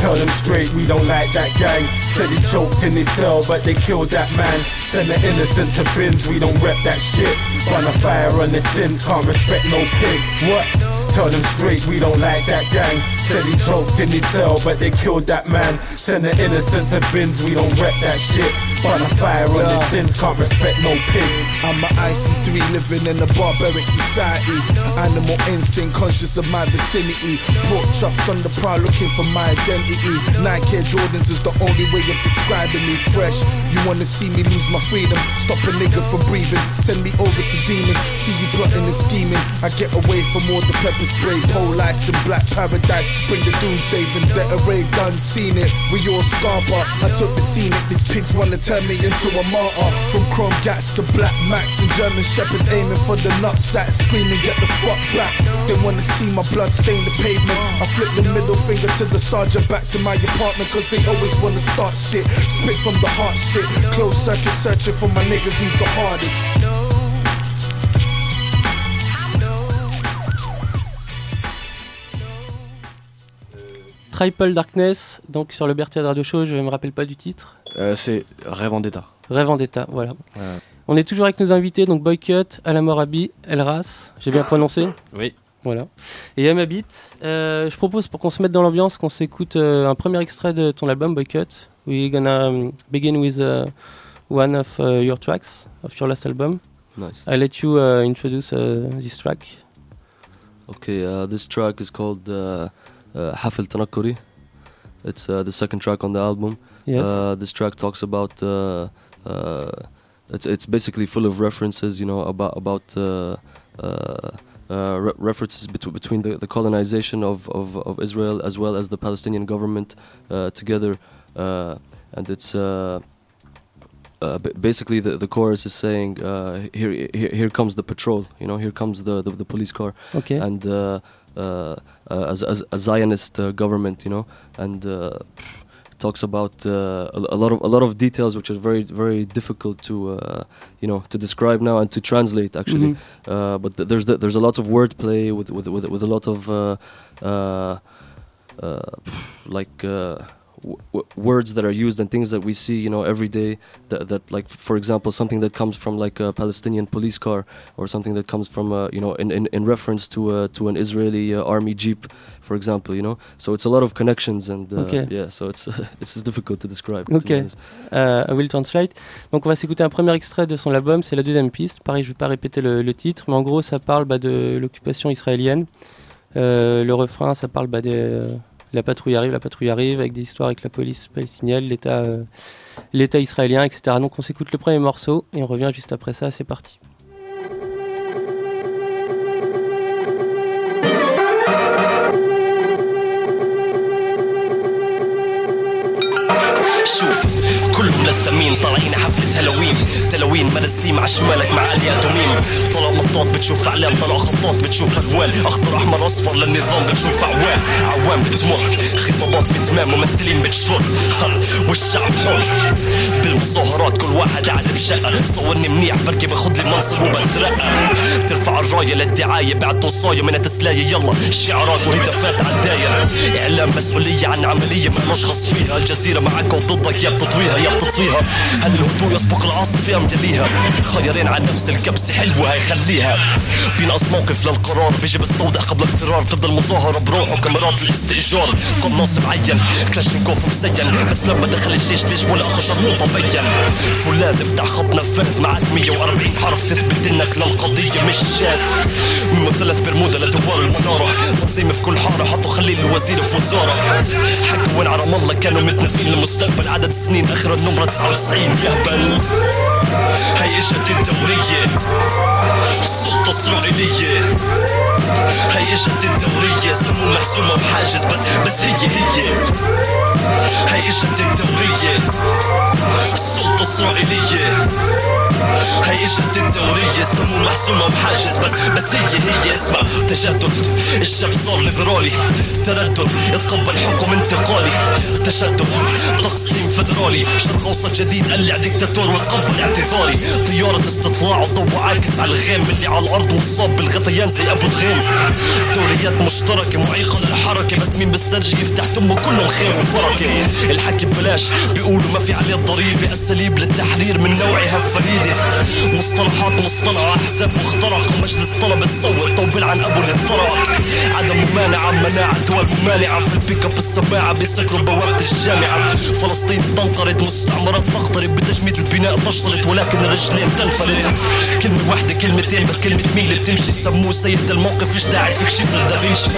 Tell them straight, we don't like that gang. Said he choked in his cell, but they killed that man. Send the innocent to bins, we don't rep that shit. Run a fire on the sins, can't respect no pig. What? Tell them straight, we don't like that gang. Said he choked in his cell, but they killed that man. Send the innocent to bins, we don't rep that shit. Run a fire on the sins, can't respect no pig. I'm a IC3 living in a barbaric society. Animal instinct, conscious of my vicinity. Pork chops on the prowl, looking for my identity. Nike Jordans is the only way of describing me fresh. You wanna see me lose my freedom? Stop a nigga from breathing. Send me over to demons. See you plotting and scheming. I get away from all the pepper spray, pole lights and black paradise. Bring the doomsday vendetta ray gun, seen it. We all scarper. I took the scenic. These pigs wanna turned me into a martyr. From chrome gats to black max and German shepherds aiming for the nutsacks, screaming, get the fuck back. They wanna see my blood stain the pavement. I flip the middle finger to the sergeant back to my apartment, cause they always wanna start shit. Spit from the heart shit. Close circuit searching for my niggas who's the hardest. Triple Darkness, donc sur le Berthier Radio Show, je me rappelle pas du titre. Euh, c'est Rêve Vendetta. Rêve Vendetta, voilà. Ouais. On est toujours avec nos invités, donc Boycott, Alamorabi, Elras, j'ai bien prononcé Oui. Voilà. Et Amabit, euh, je propose pour qu'on se mette dans l'ambiance qu'on s'écoute euh, un premier extrait de ton album Boycott. We're gonna um, begin with uh, one of uh, your tracks of your last album. Nice. I'll let you uh, introduce uh, this track. Okay, uh, this track is called uh, uh, Hafel Tanakuri. It's uh, the second track on the album. Yes. Uh, this track talks about. Uh, uh, it's it's basically full of references, you know, about about uh, uh, uh, re- references betw- between the, the colonization of, of, of Israel as well as the Palestinian government uh, together, uh, and it's. Uh, uh, b- basically, the, the chorus is saying, uh, "Here, here, here comes the patrol. You know, here comes the, the, the police car." Okay. And uh, uh, uh, as, as a Zionist uh, government, you know, and uh, talks about uh, a, a lot of a lot of details which are very very difficult to uh, you know to describe now and to translate actually. Mhm. Uh, but th- there's the, there's a lot of wordplay with with with, with a lot of uh, uh, uh, like. W- words that are used and things that we see you know every day that, that like for example something that comes from like a palestinian police car or something that comes from uh, you know in, in, in reference to uh, to an israeli uh, army jeep for example you know so it's a lot of connections and uh, Okay. yeah so it's it's difficult to describe Ok, honest. Euh, I will translate. Donc on va s'écouter un premier extrait de son album, c'est la deuxième piste. Pareil, je vais pas répéter le, le titre, mais en gros ça parle bah, de l'occupation israélienne. Euh, le refrain, ça parle bah, de la patrouille arrive, la patrouille arrive, avec des histoires avec la police palestinienne, l'État, euh, l'État israélien, etc. Donc on s'écoute le premier morceau et on revient juste après ça. C'est parti. لثمين طالعين حفلة هالوين. تلوين مرسيم عشمالك مع اليا طلع مطاط بتشوف اعلام طلع خطاط بتشوف الوان اخضر أحمر أصفر للنظام بتشوف عوام. عوام بتمر خطابات بتمام ممثلين بتشر. والشعب حر؟ بالمظاهرات كل واحد قاعد بشقة. صورني منيح بركي باخد لي منصب وبترقى ترفع الراية للدعاية بعد وصاية من تسلاية. يلا شعارات وهتافات عالداير إعلام مسؤولية عن عملية ما فيها. الجزيرة معك وضدك يا بتطويها يا بتطفيها هل الهدوء يسبق العاصفة أم يليها خيرين عن نفس الكبسة حلوة هيخليها بينقص موقف للقرار بيجي بستوضح قبل الفرار. بتبدا المظاهرة بروح وكاميرات الاستئجار. قناص معين كلاشنكوف مزين بس لما دخل الجيش ليش ولا خشر مو طبين فلان افتح خط نفاذ معك 140 حرف تثبت إنك للقضية مش من مثلث برمودا لدوار المنارة. تنظيم في كل حارة حطوا خليل الوزير في وزارة. حكوا وين على رام الله كانوا متنبئين للمستقبل عدد السنين آخر النمرة 99 يهبل هي اجت الدورية. السلطة اسرائيلية هي اجت الدورية. سمو محسومة وحاجز بس بس هي هي. هي اجت الدورية. السلطة اسرائيلية هي اجت الدورية سمو محسومة وحاجز بس بس هي هي اسمع تجدد. الشاب صار ليبرالي تردد يتقبل حكم انتقالي. تشدد تقسيم فدرالي. شرق اوسط جديد قلع ديكتاتور وتقبل اعتذاري. طيارة استطلاع وضوء عاكس على الغيم. اللي على الأرض مصاب بالغثيان زي أبو دغيم دوريات مشتركة معيقة للحركة. بس مين بيسترجي؟ يفتح تمه كلهم خير وبركة الحكي ببلاش بيقولوا ما في عليه ضريبة اساليب للتحرير من نوعها فريدة مصطلحات مصطلحة أحزاب مخترقة مجلس طلب تصور طوبل عن أبو للطرق عدم ممانعة مناعة دول ممانعة في البيك أب السماعة بيسكروا بوابة الجامعة. فلسطين تنقرض مستعمرات تقترب بتجميد البناء تشترط ولكن الرجلين تنفلت. كلمة واحدة كلمتين بس كلمة مين اللي بتمشي؟ سموه سيد الموقف إيش داعي فيك؟ شيء دافنشي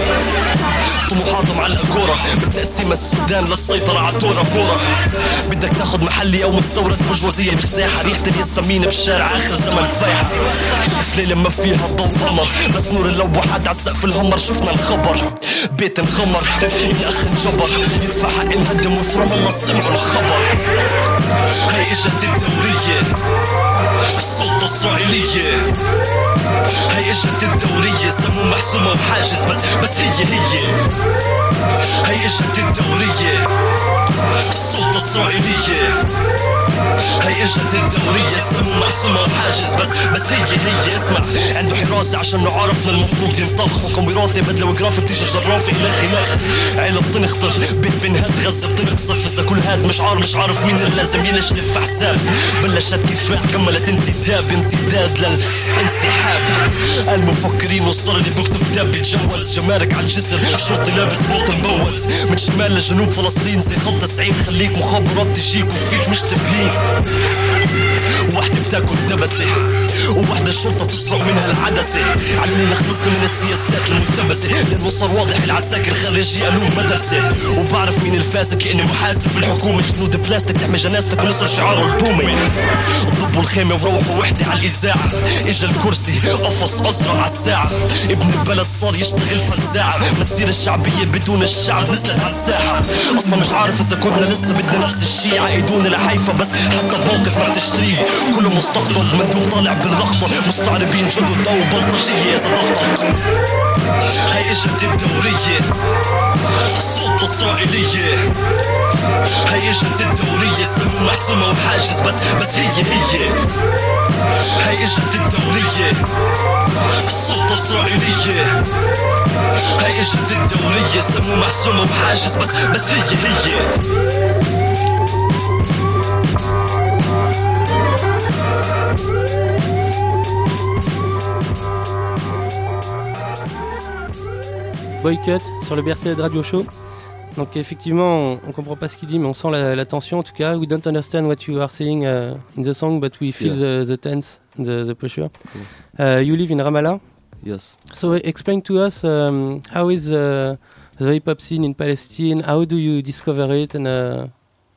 طموحات حاضم على الأجورة بالتقسيمة السودان للسيطرة على تورا بورا بدك تاخد محلي أو مستورد برجوازية مساحة ريحة الياسمين بالشارع آخر زمن فايحة في ليلة ما فيها ضوء قمر بس نور اللوحات على السقف الهمر. شفنا الخبر. بيت انخمر. الأخ انجبر. يدفع وفي رام الله سمعوا الخبر هاي إجت الدورية. السلطة الإسرائيلية. هاي إجت الدورية. سمو محسومة وحاجز. بس بس هي هي. هاي إجت الدورية. السلطة الإسرائيلية. هاي اجت الدورية سمو محسومة وحاجز بس بس هي هي اسمع عنده حراسة عشان عرفنا المفروض ينطخ حكم وراثي بدلة وجرافة بتيجي جرافة إلى خلاخ عيلة بتنخطف بيت بنهد غزة بتنقصف إذا كل هاد مش عارف مش عارف مين اللي لازم ينشلف في حساب. بلشت كفاح كملت انتداب امتداد للانسحاب. المفكرين والصار اللي بيكتب كتاب بيتجوز. جمارك على الجسر شرطي لابس بوط مبوز من شمال لجنوب فلسطين زي خط 90 خليك مخابرات تجيك وفيك مش تبهين وحدة بتاكل دبسة وواحدة الشرطة بتسرق منها العدسة. علمني خلصنا من السياسات الملتبسة لأنه صار واضح العساكر خريجي قانون مدرسة. وبعرف مين الفاسد كأني محاسب في الحكومة. جنود بلاستيك تحمي جنازتك ونصر شعاره البومي ضبوا الخيمة وروحوا وحدة على الإذاعة. إجا الكرسي قفص أزرق على الساعة. ابن البلد صار يشتغل فزاعة. مسيرة الشعبية بدون الشعب نزلت على الساحة. أصلا مش عارف إذا كنا لسه بدنا نفس الشيء عقدونا لحيفا بس حتى الموقف ما بتشتريه كله مستقطب مندوب طالع باللخبط مستعربين جدد أو بلطجية إذا ضغطت هاي اجت الدورية. السلطة الإسرائيلية. هاي اجت الدورية. سمو محسومة وحاجز بس بس هي هي. هاي اجت الدورية. السلطة الإسرائيلية. هاي اجت الدورية. سمو محسومة وحاجز بس بس هي هي. Boycott sur le BRT de Radio Show. Donc effectivement, on, on comprend pas ce qu'il dit, mais on sent la, la tension en tout cas. We don't understand what you are saying uh, in the song, but we feel the, the tense, the, the pressure. Uh, you live in Ramallah. Yes. So explain to us um, how is uh, the hip hop scene in Palestine? How do you discover it? And uh,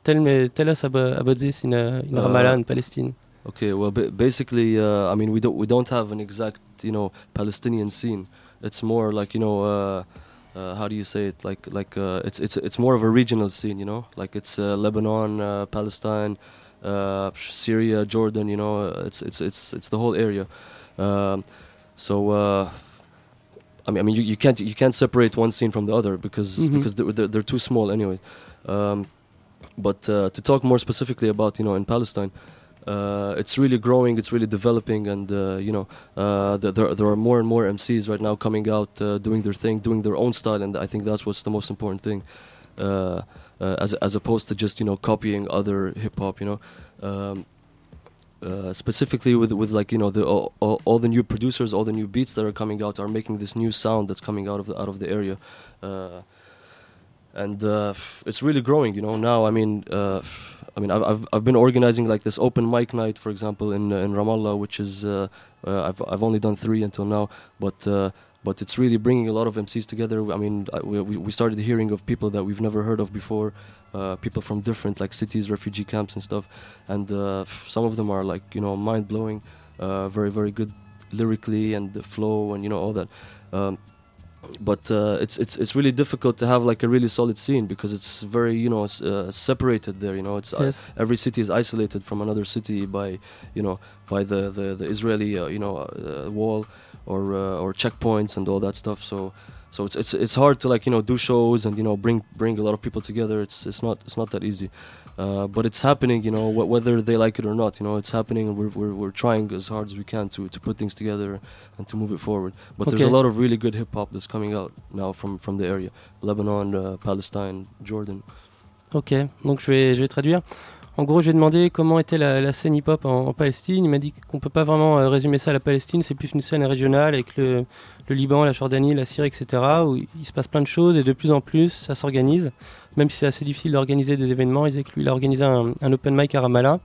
tell me, tell us about, about this in, uh, in Uh, Ramallah and Palestine. Okay, well, ba- basically, uh, I mean, we don't we don't have an exact, you know, Palestinian scene. It's more like you know, uh, uh, how do you say it? Like like uh, it's it's it's more of a regional scene, you know, like it's uh, Lebanon, uh, Palestine, uh, Syria, Jordan. You know, it's it's it's it's the whole area. Um, so. Uh, I mean, I mean, you, you can't you can't separate one scene from the other because Mhm. because they're, they're, they're too small anyway. Um, but uh, to talk more specifically about you know in Palestine, uh, it's really growing, it's really developing, and uh, you know uh, th- there there are more and more MCs right now coming out uh, doing their thing, doing their own style, and I think that's what's the most important thing, uh, uh, as as opposed to just you know copying other hip hop, you know. Um, specifically with with like you know the all, all, all the new producers, all the new beats that are coming out are making this new sound that's coming out of the out of the area, and it's really growing. You know now. I mean, I mean I've, I've been organizing like this open mic night, for example, in uh, in Ramallah, which is uh, uh, I've I've only done three until now, but. Uh, but it's really bringing a lot of MCs together. I mean, we, we started hearing of people that we've never heard of before, uh, people from different like cities, refugee camps and stuff, and uh, some of them are like you know mind blowing, very very good lyrically and the flow and you know all that. Um, but uh, it's it's it's really difficult to have like a really solid scene because it's very you know uh, separated there. You know, it's uh, every city is isolated from another city by you know by the the, the Israeli uh, you know uh, wall or uh, or checkpoints and all that stuff. So so it's it's it's hard to like you know do shows and you know bring bring a lot of people together. It's it's not it's not that easy. Uh, but it's happening, you know, wh- whether they like it or not. You know, it's happening, and we're, we're, we're trying as hard as we can to, to put things together and to move it forward. But there's a Okay. lot of really good hip hop that's coming out now from, from the area Lebanon, uh, Palestine, Jordan. Ok, donc je vais, je vais traduire. En gros, je vais demander comment était la, la scène hip-hop en, en Palestine. Il m'a dit qu'on peut pas vraiment euh, résumer ça à la Palestine, c'est plus une scène régionale avec le, le Liban, la Jordanie, la Syrie, etc. où il se passe plein de choses et de plus en plus ça s'organise. Même si c'est assez difficile d'organiser des événements, il a organisé un, open mic à Ramallah.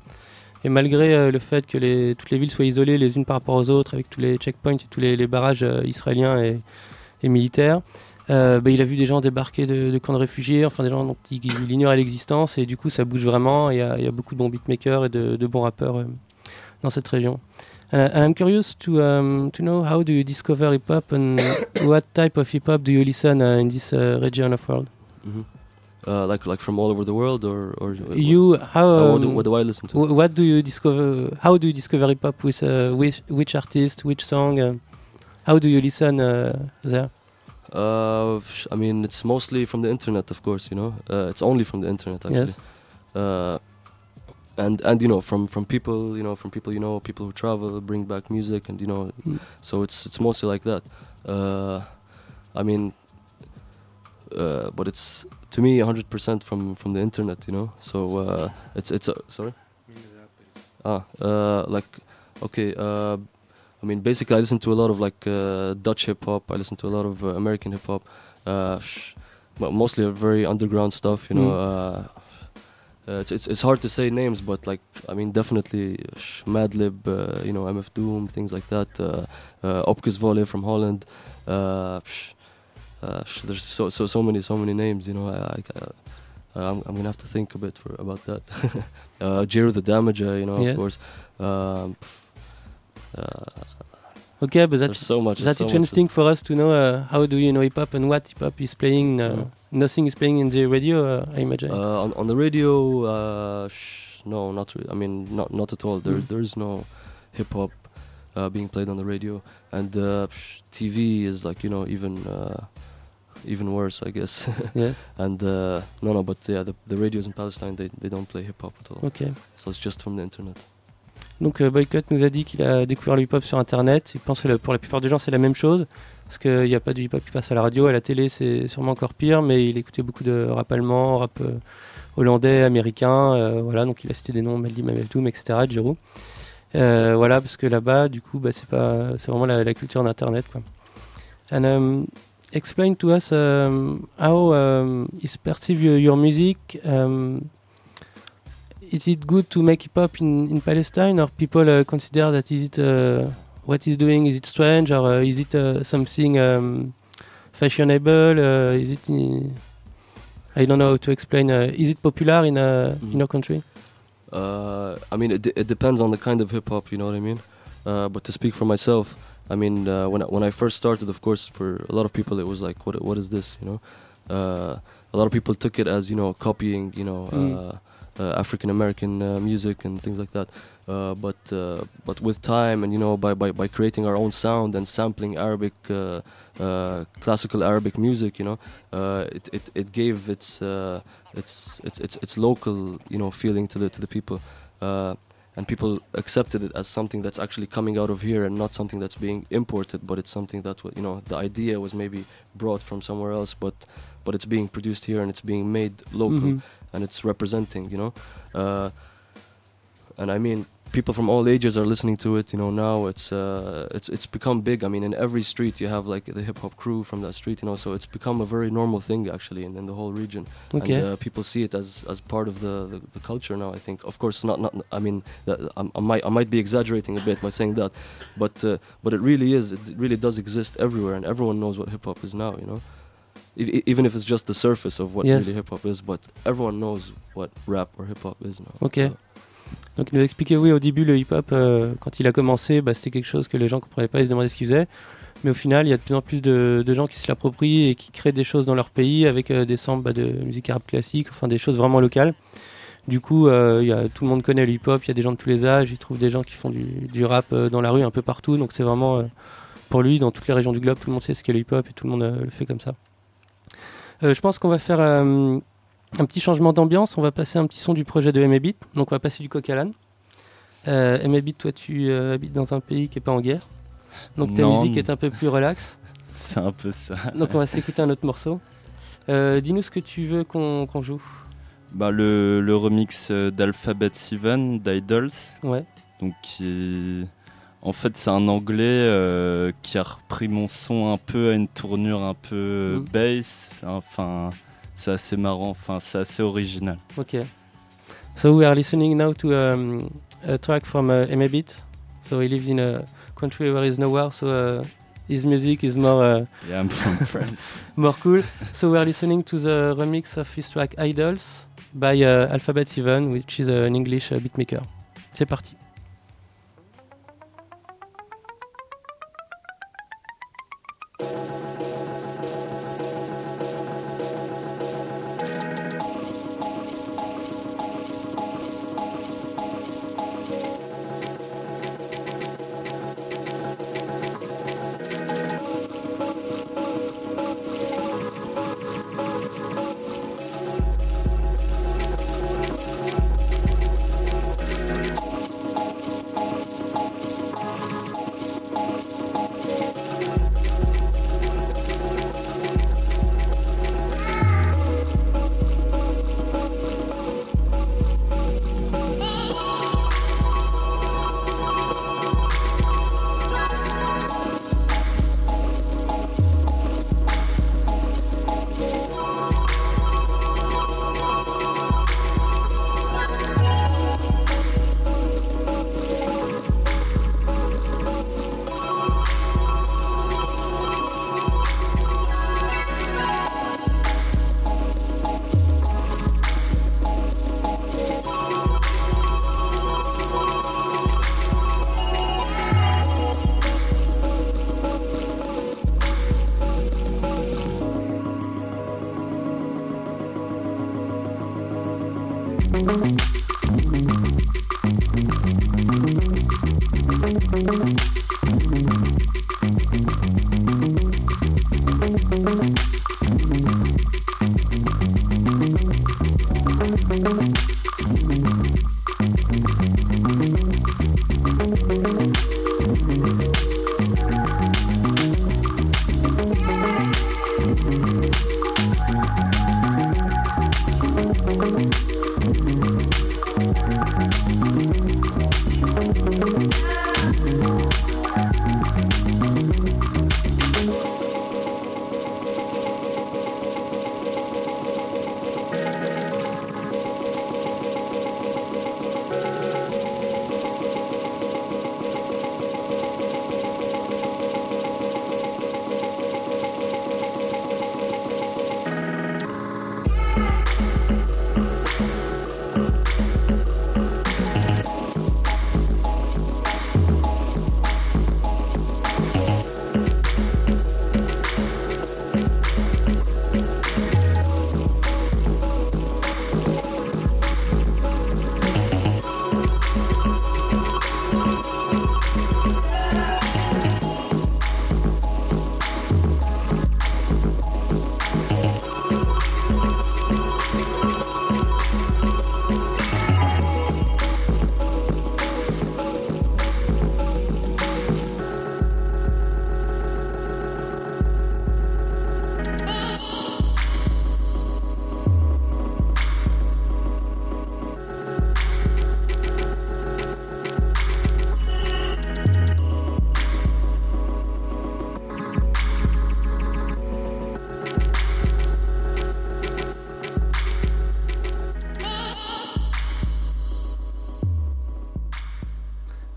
Et malgré euh, le fait que toutes les villes soient isolées les unes par rapport aux autres, avec tous les checkpoints et tous les, barrages euh, israéliens et, militaires, Euh, bah, il a vu des gens débarquer de, camps de réfugiés, enfin des gens dont il, il ignorait l'existence, et du coup ça bouge vraiment. Il y, a- beaucoup de bons beatmakers et de, bons rappeurs dans cette région. Uh, and I'm curious to um, to know how do you discover hip hop and what type of hip hop do you listen uh, in this uh, region of world? Mhm. Uh, like like from all over the world, or or You how Uh, what, do, um, what do I listen to? wh- What do you discover? How do you discover hip hop with uh, which which artist, which song? Uh, how do you listen uh, there? Uh, I mean, it's mostly from the internet, of course. You know, uh, it's only from the internet actually. Yes. And and you know from from people you know from people you know people who travel bring back music and you know Mm. so it's it's mostly like that. Uh i mean uh but it's to me 100% from from the internet you know? So uh it's it's sorry? Ah uh like okay uh i mean basically i listen to a lot of like uh dutch hip hop i listen to a lot of uh, american hip hop uh sh- but mostly very underground stuff you know Mm. Uh uh, it's, it's it's hard to say names, but like I mean, definitely uh, Madlib, uh, you know, MF Doom, things like that. Uh, uh, Opgezwolle from Holland. Uh, uh, there's so so so many so many names. You know, I, I uh, I'm, I'm gonna have to think a bit for about that. uh, Jeru the Damaja, you know, Yeah. of course. Um, uh, Okay, but that's so much. that's so much. interesting for us to know uh, how do you know hip hop and what hip hop is playing. Uh, Yeah. Nothing is playing in the radio, uh, I imagine. Uh, on, on the radio, uh, sh- no, not. Re- I mean, not not at all. There Mm. there is no hip hop uh, being played on the radio, and uh, TV is like you know even uh, even worse, I guess. Yeah. And uh, no, no, but yeah, the the radios in Palestine they they don't play hip hop at all. Okay. So it's just from the internet. Donc euh, Boycott nous a dit qu'il a découvert le hip-hop sur Internet. Il pense que pour la plupart des gens c'est la même chose. Parce qu'il n'y a pas de hip-hop qui passe à la radio. À la télé c'est sûrement encore pire. Mais il écoutait beaucoup de rap allemand, rap euh, hollandais, américain. euh, voilà, donc il a cité des noms, Meldy, Mamel Doom, etc. Giroud. Euh, voilà, parce que là-bas, du coup, bah, c'est pas, c'est vraiment la, culture d'Internet. And um, explain to us um, how um, is perceive your, your music. Um, is it good to make hip hop in, in Palestine, or people uh, consider that is it uh, what he's doing? Is it strange, or uh, is it uh, something um, fashionable? Uh, is it? In, I don't know how to explain. Uh, is it popular in uh, in your country? Uh, I mean, it, it depends on the kind of hip hop, you know what I mean. Uh, but to speak for myself, I mean, uh, when I, when I first started, of course, for a lot of people, it was like, what what is this, you know? Uh, a lot of people took it as you know copying, you know, Mm. Uh, African American uh, music and things like that. Uh, but but with time and you know by, by, by creating our own sound and sampling Arabic classical Arabic music, you know, it, it, it gave its, its its its its local you know feeling to the to the people. And people accepted it as something that's actually coming out of here and not something that's being imported but it's something that you know the idea was maybe brought from somewhere else but but it's being produced here and it's being made local Mhm. and it's representing you know? Uh, and i mean people from all ages are listening to it you know now it's uh, it's it's become big. I mean in every street you have like the hip hop crew from that street you know so it's become a very normal thing actually in, in the whole region. Okay. and uh, people see it as as part of the, the, the culture now i think. Of course not not i mean that, I, I might i might be exaggerating a bit by saying that but uh, but it really is it really does exist everywhere and everyone knows what hip hop is now you know E- e- even if it's just the surface of what Yes. really hip hop is but everyone knows what rap or hip hop is now Ok. So- Donc il nous a expliqué, oui, au début, le hip-hop, euh, quand il a commencé, bah, c'était quelque chose que les gens comprenaient pas, ils se demandaient ce qu'il faisait. Mais au final, il y a de plus en plus de, de gens qui se l'approprient et qui créent des choses dans leur pays avec euh, des samples bah, de musique arabe classique, enfin des choses vraiment locales. Du coup, euh, y a, tout le monde connaît le hip-hop, il y a des gens de tous les âges, il trouve des gens qui font du, du rap euh, dans la rue un peu partout. Donc c'est vraiment, pour lui, dans toutes les régions du globe, tout le monde sait ce qu'est le hip-hop et tout le monde le fait comme ça. Euh, je pense qu'on va faire euh, un petit changement d'ambiance. On va passer un petit son du projet de MLBit. Donc on va passer du coq à l'âne. Euh, MLBit, toi tu euh, habites dans un pays qui est pas en guerre. Donc ta Non. musique est un peu plus relax. C'est un peu ça. Donc on va s'écouter un autre morceau. Euh, Dis-nous ce que tu veux qu'on joue. Bah, le, le remix euh, d'Alphabet Seven d'Idols. Ouais. Donc qui en fait c'est un anglais euh, qui a repris mon son un peu à une tournure un peu Mm. bass. Enfin c'est assez marrant. Enfin c'est assez original. Ok. So we are listening now to um, a track from uh, MLBit. So he lives in a country where is no war. So uh, his music is more uh, Yeah, I'm from France. more cool. So we're listening to the remix of his track Idols by uh, Alphabet Seven, which is uh, an English uh, beatmaker. C'est parti.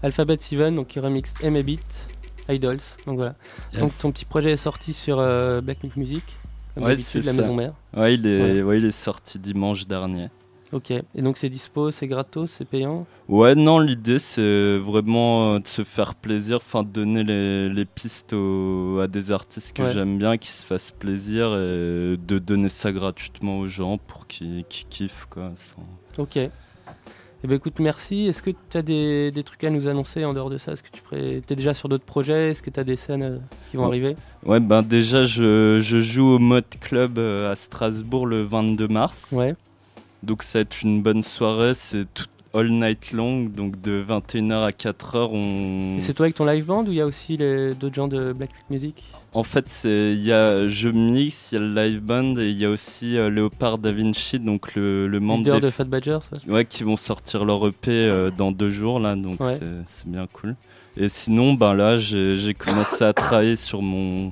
Alphabet Seven, donc qui remix M Beat, Idols. Donc voilà. Yes. Donc ton petit projet est sorti sur euh, Black Milk Music, comme Ouais, c'est la ça. maison mère. Ouais, il est, Ouais. ouais, il est sorti dimanche dernier. Ok. Et donc c'est dispo, c'est gratos, c'est payant? Ouais, non, l'idée c'est vraiment euh, de se faire plaisir, enfin de donner les, les pistes aux- à des artistes que Ouais. j'aime bien, qui se fassent plaisir et de donner ça gratuitement aux gens pour qu'ils qu'ils kiffent quoi. sans- Ok. Eh ben écoute, merci. Est-ce que tu as des, des trucs à nous annoncer en dehors de ça? Est-ce que tu pré... es déjà sur d'autres projets? Est-ce que tu as des scènes euh, qui vont Ouais. arriver? Ouais, ben déjà je, je joue au Mode Club euh, à Strasbourg le 22 mars. Ouais. Donc ça va être une bonne soirée, c'est tout all night long, donc de 21h à 4h on... Et c'est toi avec ton live band ou il y a aussi les- d'autres gens de Black Music? En fait, c'est il y a je mix, il y a le live band et il y a aussi euh, Léopard Da Vinci, donc le, le membre des de Fat Badgers, ouais. ouais, qui vont sortir leur EP euh, dans deux jours là, donc Ouais. c'est- bien cool. Et sinon, ben là, j'ai commencé à travailler sur mon.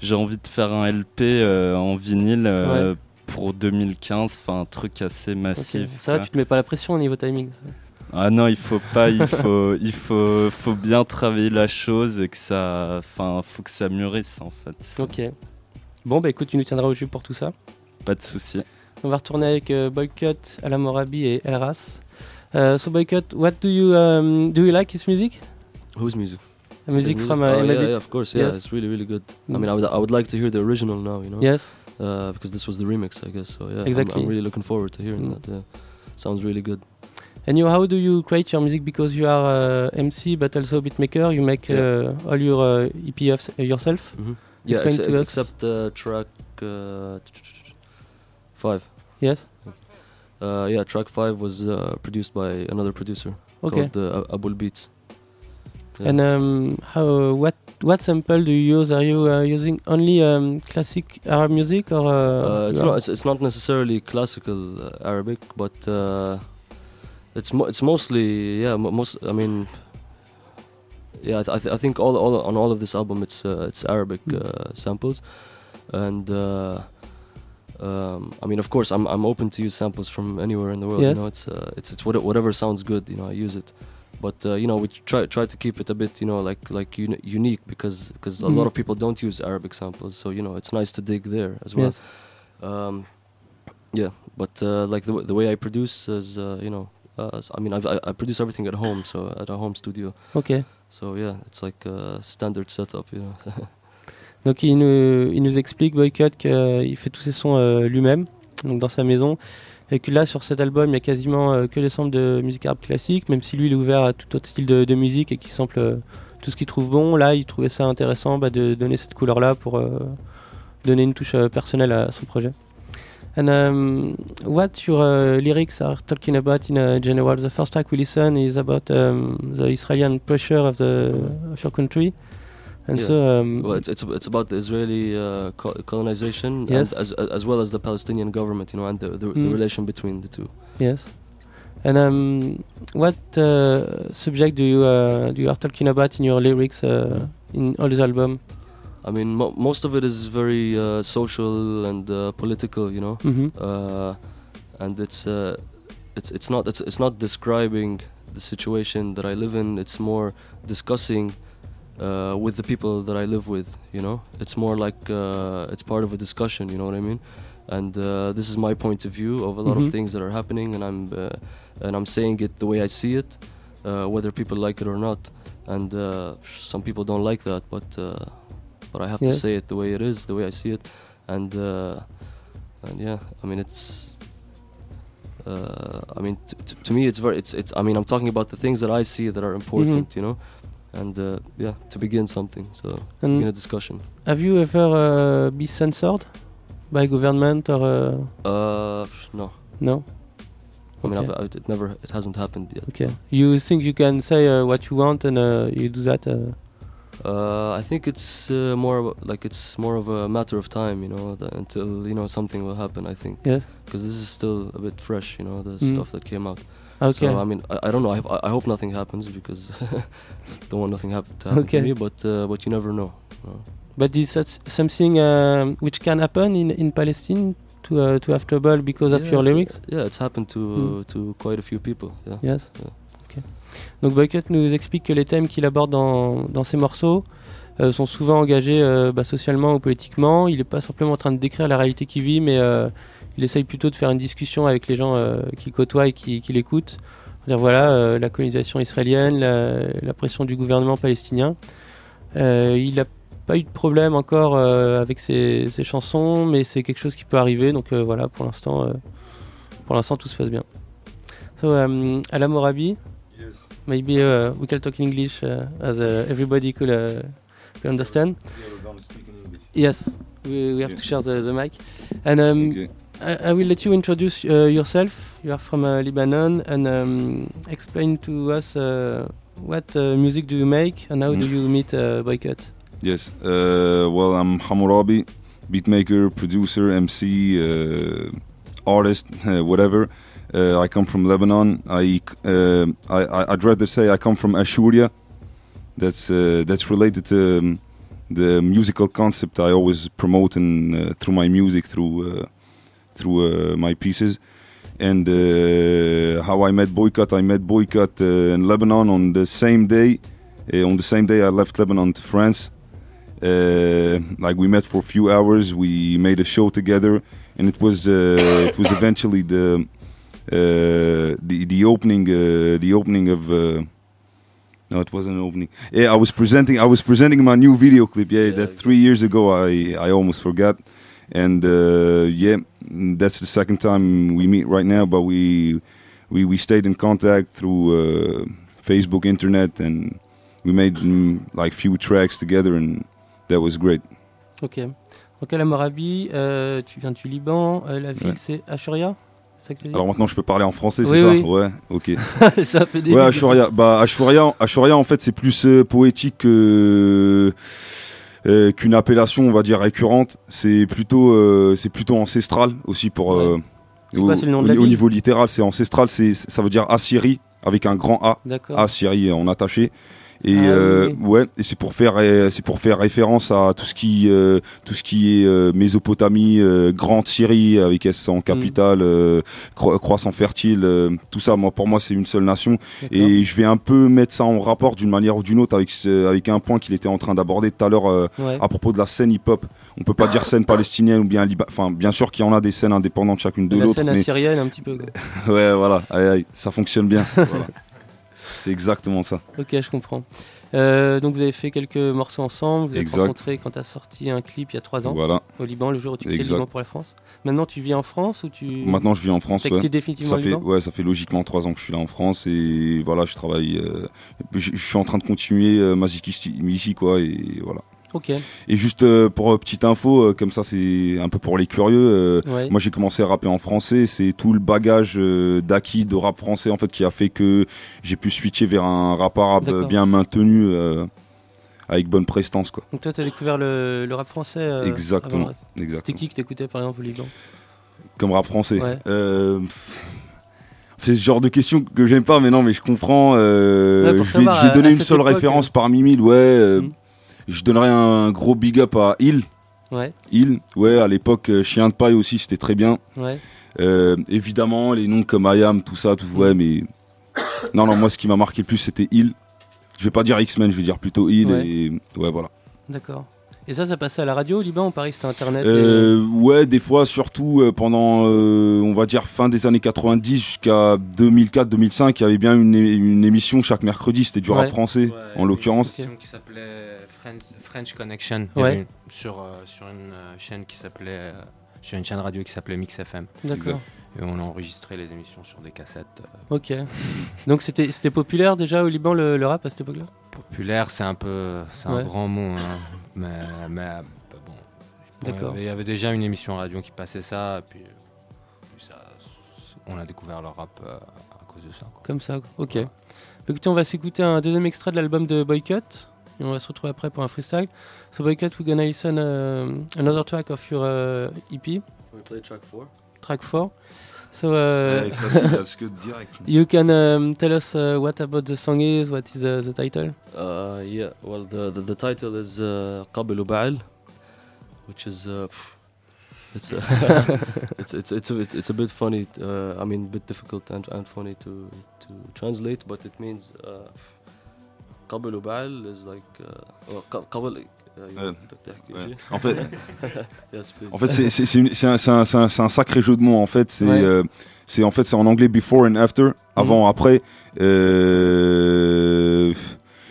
J'ai envie de faire un LP euh, en vinyle euh, pour 2015, enfin un truc assez massif. Ça va, tu te mets pas la pression au niveau timing ça Ah non, il faut pas, il faut, il faut, faut bien travailler la chose et que ça, enfin, faut que ça mûrisse en fait. Ok. Bon, bah écoute, tu nous tiendras au jus pour tout ça. Pas de souci. On va retourner avec euh, Boycott, Alamorabi et Elras. Uh, so Boycott, what do you um, do you like his music? Whose music? The music His from uh, oh, yeah, yeah, of course, yeah, Yes. it's really, really good. I Mm. mean, I would, I would like to hear the original now, you know? Yes. Uh, because this was the remix, I guess. So yeah, I'm- Exactly. I'm, really looking forward to hearing Mm. that. Yeah. Sounds really good. And you, how do you create your music? Because you are uh, MC but also a beatmaker. You make Yeah. uh, all your uh, EP of, uh, yourself. Mhm. Yeah, Explain ex- to us. except uh, track uh, five. Yes. Uh, yeah, track five was uh, produced by another producer Okay. called Abul Beats. Yeah. And um, how what what sample do you use? Are you uh, using only um, classic Arab music or? Uh, Uh, it's not. It's, it's not necessarily classical uh, Arabic, but uh, it's mo- it's mostly yeah. Mo- most I mean, yeah. I, th- I, th- I think all, all on all of this album, it's uh, it's Arabic Mm. uh, samples, and uh, um, I mean, of course, I'm I'm open to use samples from anywhere in the world. Yes. You know, it's uh, it's it's what, whatever sounds good. You know, I use it. But uh, you know, we try try to keep it a bit, you know, like like uni- unique because because a Mhm. lot of people don't use Arabic samples. So you know, it's nice to dig there as well. Yes. Um, yeah, but uh, like the w- the way I produce is, uh, you know, uh, s- I mean, I, I, produce everything at home, so at a home studio. Okay. So yeah, it's like a standard setup, you know. Donc il nous, il nous explique Boycott qu'il fait tous ses sons euh, lui-même, donc dans sa maison, et que là sur cet album il y a quasiment euh, que des samples de musique arabe classique, même si lui il est ouvert à tout autre style de, de musique et qu'il sample euh, tout ce qu'il trouve bon. Là il trouvait ça intéressant bah, de donner cette couleur là pour donner une touche personnelle à son projet. And um, what your uh, lyrics are talking about in uh, general? The first track we listen is about um, the Israeli pressure of the of your country, and Yeah. so um, well, it's, it's it's about the Israeli uh, co- colonization, Yes. and as as well as the Palestinian government, you know, and the the, the Mm. relation between the two. Yes. And um, what uh, subject do you uh, do you are talking about in your lyrics uh, in all the album? I mean, mo- most of it is very uh, social and uh, political, you know, Mhm. uh, and it's uh, it's it's not it's it's not describing the situation that I live in. It's more discussing uh, with the people that I live with. You know, it's more like uh, it's part of a discussion. You know what I mean? And uh, this is my point of view of a lot Mhm. of things that are happening, and I'm uh, and I'm saying it the way I see it, uh, whether people like it or not. And uh, some people don't like that, but uh, but I have to say it the way it is, the way I see it, and uh, and yeah, I mean it's. Uh, I mean, t- to me, it's very. It's. It's. I mean, I'm talking about the things that I see that are important, you know, and uh, yeah, to begin something. So to And begin a discussion. Have you ever uh, been censored by government or? Uh, Uh, no. No. I mean, Okay. I've, I, it never. It hasn't happened yet. Okay. You think you can say uh, what you want and uh, you do that? Uh, Uh, I think it's uh, more of a- like it's more of a matter of time, you know, until you know something will happen. I think. Yes. Because this is still a bit fresh, you know, the Mm. stuff that came out. Okay. So I mean, I, I don't know. I, I hope nothing happens because don't want nothing happen to happen Okay. to me. But uh, but you never know. you know. but is that something um, which can happen in in Palestine to uh, to have trouble because of your lyrics? Yeah, it's happened to Mm. to quite a few people. Yeah. Yes. Yeah. Donc Boycott nous explique que les thèmes qu'il aborde dans, dans ses morceaux euh, sont souvent engagés euh, bah, socialement ou politiquement. Il n'est pas simplement en train de décrire la réalité qu'il vit, mais euh, il essaye plutôt de faire une discussion avec les gens euh, qui côtoient et qui, qui l'écoutent. Dire voilà la colonisation israélienne, la, la pression du gouvernement palestinien. Il n'a pas eu de problème encore avec ses, chansons, mais c'est quelque chose qui peut arriver. Donc voilà, pour l'instant, pour l'instant tout se passe bien. So, um, Alam Morabi, maybe uh, we can talk in English uh, as uh, everybody could, uh, could understand. Yes, we, we have to share the, the mic. And um, I, I will let you introduce uh, yourself. You are from uh, Lebanon and um, explain to us uh, what uh, music do you make and how do Mm. you meet uh, Boikutt? Yes. Uh, well, I'm Hamorabi, beatmaker, producer, MC, uh, artist, whatever. Uh, I come from Lebanon. I, uh, I I'd rather say I come from Ashuria. That's uh, that's related to um, the musical concept I always promote in, uh, through my music, through uh, through uh, my pieces. And how I met Boikutt, I met Boikutt in Lebanon on the same day. On the same day, I left Lebanon to France. Like we met for a few hours, we made a show together, and it was it was eventually the the the opening uh, the opening of. Uh, no, it wasn't an opening. Yeah, I was presenting. I was presenting my new video clip. Yeah, that three years ago. I I almost forgot. And uh, yeah, that's the second time we meet right now. But we we we stayed in contact through uh, Facebook, internet, and we made mm, like few tracks together, and that was great. Ok. Donc Al Hamorabi, euh, tu viens du Liban, euh, la ville Ouais. c'est Ashuria C'est ça que Alors maintenant, je peux parler en français, c'est Oui, ça oui. Ouais, ok. Ça fait des Ouais. Ashuria. Bah, Ashuria, Ashuria, en fait, c'est plus euh, poétique que euh, qu'une appellation, on va dire récurrente. C'est plutôt, euh, c'est plutôt ancestral aussi pour. euh, C'est quoi, c'est le nom au, de la au niveau littéral, c'est ancestral. C'est, ça veut dire Assyrie avec un grand A. D'accord. Assyrie en attaché. Et Ah, euh, oui, ouais, et c'est pour faire c'est pour faire référence à tout ce qui euh, tout ce qui est euh, Mésopotamie, Grande Syrie avec S Mm. en capitale, cro- croissant fertile, tout ça. Moi pour moi c'est une seule nation et je vais un peu mettre ça en rapport d'une manière ou d'une autre avec ce- avec un point qu'il était en train d'aborder tout à l'heure Ouais. à propos de la scène hip-hop. On peut pas dire scène palestinienne ou bien enfin bien sûr qu'il y en a des scènes indépendantes chacune de La l'autre. scène mais- assyrienne un petit peu. quoi. ouais voilà, aïe, aïe, ça fonctionne bien. Voilà. C'est exactement ça. Ok, je comprends. Euh, donc vous avez fait quelques morceaux ensemble, vous êtes Exact. rencontrés quand tu as sorti un clip il y a trois ans Voilà. au Liban, le jour où tu quittais le. Liban pour la France. Maintenant tu vis en France ou tu... Maintenant, je vis en France. Ouais. définitivement ça fait, Liban ouais, ça fait logiquement trois ans que je suis là en France et voilà, je travaille. euh, je, je suis en train de continuer euh, ma ici, ici, quoi, et voilà. Ok. Et juste euh, pour euh, petite info, euh, comme ça, c'est un peu pour les curieux. Ouais. Moi, j'ai commencé à rapper en français. C'est tout le bagage d'acquis de rap français en fait qui a fait que j'ai pu switcher vers un rap arabe bien maintenu. avec bonne prestance quoi. Donc toi tu as découvert le, le rap français Exactement. C'était qui que t'écoutais par exemple au Liban? Comme rap français. Ouais. C'est ce genre de questions que j'aime pas, mais non, mais je comprends. Ouais, je, vais, savoir, je vais à- donner une seule référence parmi mille. Ouais, euh, Mm. Je donnerais un gros big up à Il. Ouais. Il, ouais, à l'époque, euh, Chien de paille aussi, c'était très bien. Ouais. Euh, évidemment, les noms comme Ayam, tout ça, tout, ouais, mais. Non, non, moi, ce qui m'a marqué le plus, c'était Il. Je vais pas dire X-Men, je vais dire plutôt Il. Ouais. Et ouais, voilà. D'accord. Et ça, ça passait à la radio au Liban ou Paris c'était internet et- Euh, ouais, des fois, surtout euh, pendant, euh, on va dire, fin des années 90 jusqu'à 2004-2005, il y avait bien une, émission chaque mercredi, c'était du rap Ouais. français, en l'occurrence. Une émission qui s'appelait French, French Connection. Ouais. une- sur, euh, sur une euh, chaîne qui s'appelait. euh, sur une chaîne radio qui s'appelait Mix FM. D'accord. Et on a enregistré les émissions sur des cassettes. Ok. Donc c'était c'était populaire déjà au Liban le, le rap à cette époque-là? Populaire, c'est un peu. C'est Ouais. un grand mot. hein. Mais, mais euh, bon. D'accord. Il y avait déjà une émission radio qui passait ça. Et puis, puis ça, on a découvert le rap euh, à cause de ça. quoi. Comme ça, ok. Bah, Écoutez, on va s'écouter un deuxième extrait de l'album de Boycott. et on va se retrouver après pour un freestyle. So Boikutt, we're gonna listen uh, another track of your uh, EP. Can we play track 4? Track 4. So uh, you can um, tell us uh, what about the song is, what is uh, the title? Uh, yeah, well the, the, the title is uh, Qabilu Ba'al, which is uh, it's, it's, it's it's a, it's it's a bit funny. I mean, a bit difficult and, and funny to to translate, but it means. قبل وبعل is like uh, well, ق- قبل. uh, you Ouais. want to تحكي Ouais. شي? En fait, yes, please. en fait, c'est- c'est c'est une- c'est un, c'est un- c'est un- c'est un sacré jeu de mots. En fait, c'est Ouais. euh, c'est en fait c'est en anglais before and after, avant, après. Euh,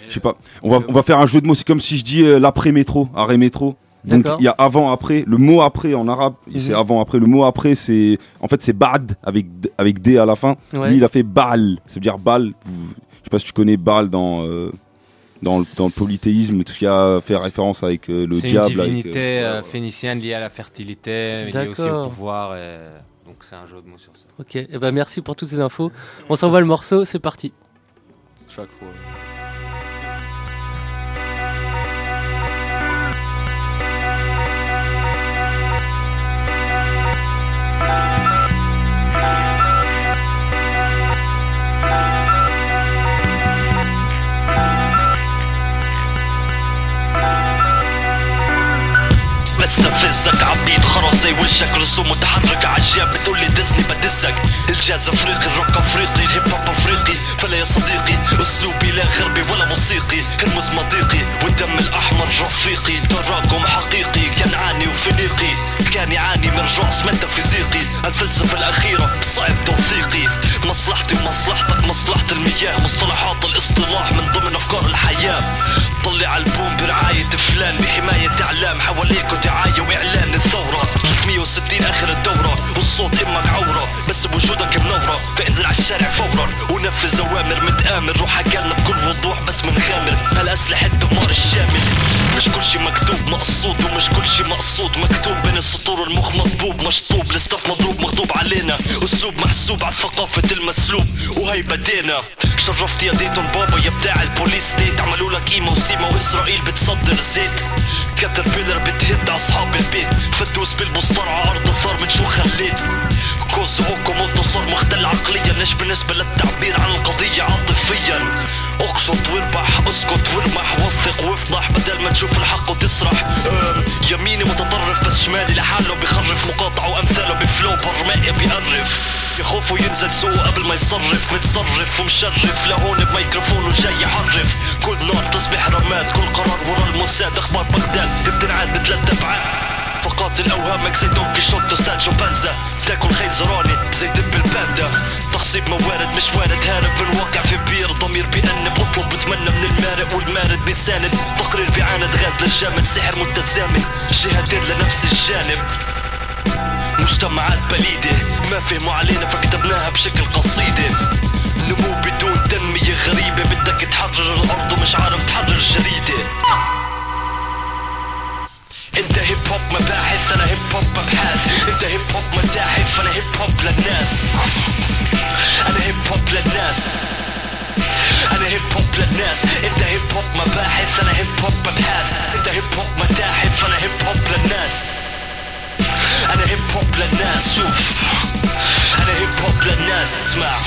je sais pas. On va on va faire un jeu de mots. C'est comme si je dis euh, l'après métro, arrêt métro. Donc D'accord. il y a avant après. Le mot après en arabe, c'est Mhm. avant après. Le mot après c'est en fait c'est bad avec d- avec d à la fin. Ouais. Lui il a fait bal, ça veut dire bal. Vous- Je sais pas si tu connais bal dans euh, dans le, dans polythéisme, tout ce qui a fait référence avec euh, le diable. C'est une divinité avec, phénicienne liée à la fertilité, liée aussi au pouvoir. Donc c'est un jeu de mots sur ça. Ok, et merci pour toutes ces infos. On s'envoie le morceau, c'est parti. Track 4. بتهزك عبيد زي وجهك رسوم متحرك عجاب بتقولي دزني بدزك. الجاز أفريقي الروك أفريقي الهيب هوب أفريقي. فلا يا صديقي أسلوبي لا غربي ولا موسيقي. هرمز مضيقي والدم الأحمر رفيقي. تراكم حقيقي وفنيقي كان يعاني من رأس ميتافيزيقي الفلسفة الأخيرة صعب توثيقي مصلحتي ومصلحتك مصلحة المياه. مصطلحات الاصطلاح من ضمن أفكار الحياة. طلع ألبوم برعاية فلان بحماية إعلام. حواليك ودعاية وإعلان الثورة. 360 آخر الدورة. والصوت إمك عورة بس بوجودك منورة فانزل على الشارع فورا. ونفذ أوامر متآمر. روح حكالنا بكل وضوح بس من غامر الأسلحة الدمار الشامل؟ مش كل شي مكتوب مقصود ومش كل شي مقصود. مكتوب بين السطور المخ مطبوب مشطوب. الاستاف مضروب مغضوب علينا. أسلوب محسوب على ثقافة المسلوب وهي بدينا. شرفت يا ديتون بابا يا بتاع البوليس ستيت عملوا لك قيمة وسيمة وإسرائيل بتصدر زيت. كتر بيلر بتهد أصحاب البيت. فتوس بالمسطرة على أرض الثار من شو خليت؟ كوز أوكو صار مختل عقليا. ليش بالنسبة للتعبير عن القضية عاطفيا؟ اقشط واربح اسكت وارمح وثق وافضح بدل ما تشوف الحق وتسرح. يميني متطرف بس شمالي لحاله بخرف. مقاطعة وامثاله بفلو برمائي بيقرف. يخوفوا ينزل سوقه قبل ما يصرف. متصرف ومشرف لهون بميكروفون وجاي يحرف. كل نار تصبح رماد كل قرار ورا الموساد أخبار بغداد بتنعاد بثلاث أبعاد. فقاتل اوهامك زي دون كيشوت وسانشو بانزا. تاكل خيزراني زي دب الباندا. تخصيب موارد مش وارد هارب من الواقع في بير. ضمير بيأنب اطلب بتمنى من المارق والمارد بيساند. تقرير بيعاند غاز للجامد. سحر متزامن. جهتين لنفس الجانب. مجتمعات بليدة ما فهموا علينا فكتبناها بشكل قصيدة. نمو بدون تنمية غريبة. بدك تحرر الأرض ومش عارف تحرر جريدة. انت هيب هوب مباحث أنا هيب هوب ابحاث انت هيب هوب متاحف أنا هيب هوب للناس أنا هيب هوب للناس أنا هيب هوب للناس انت هيب هوب مباحث أنا هيب هوب ابحاث انت هيب هوب متاحف أنا هيب هوب للناس أنا هيب هوب للناس شوف أنا هيب هوب للناس اسمع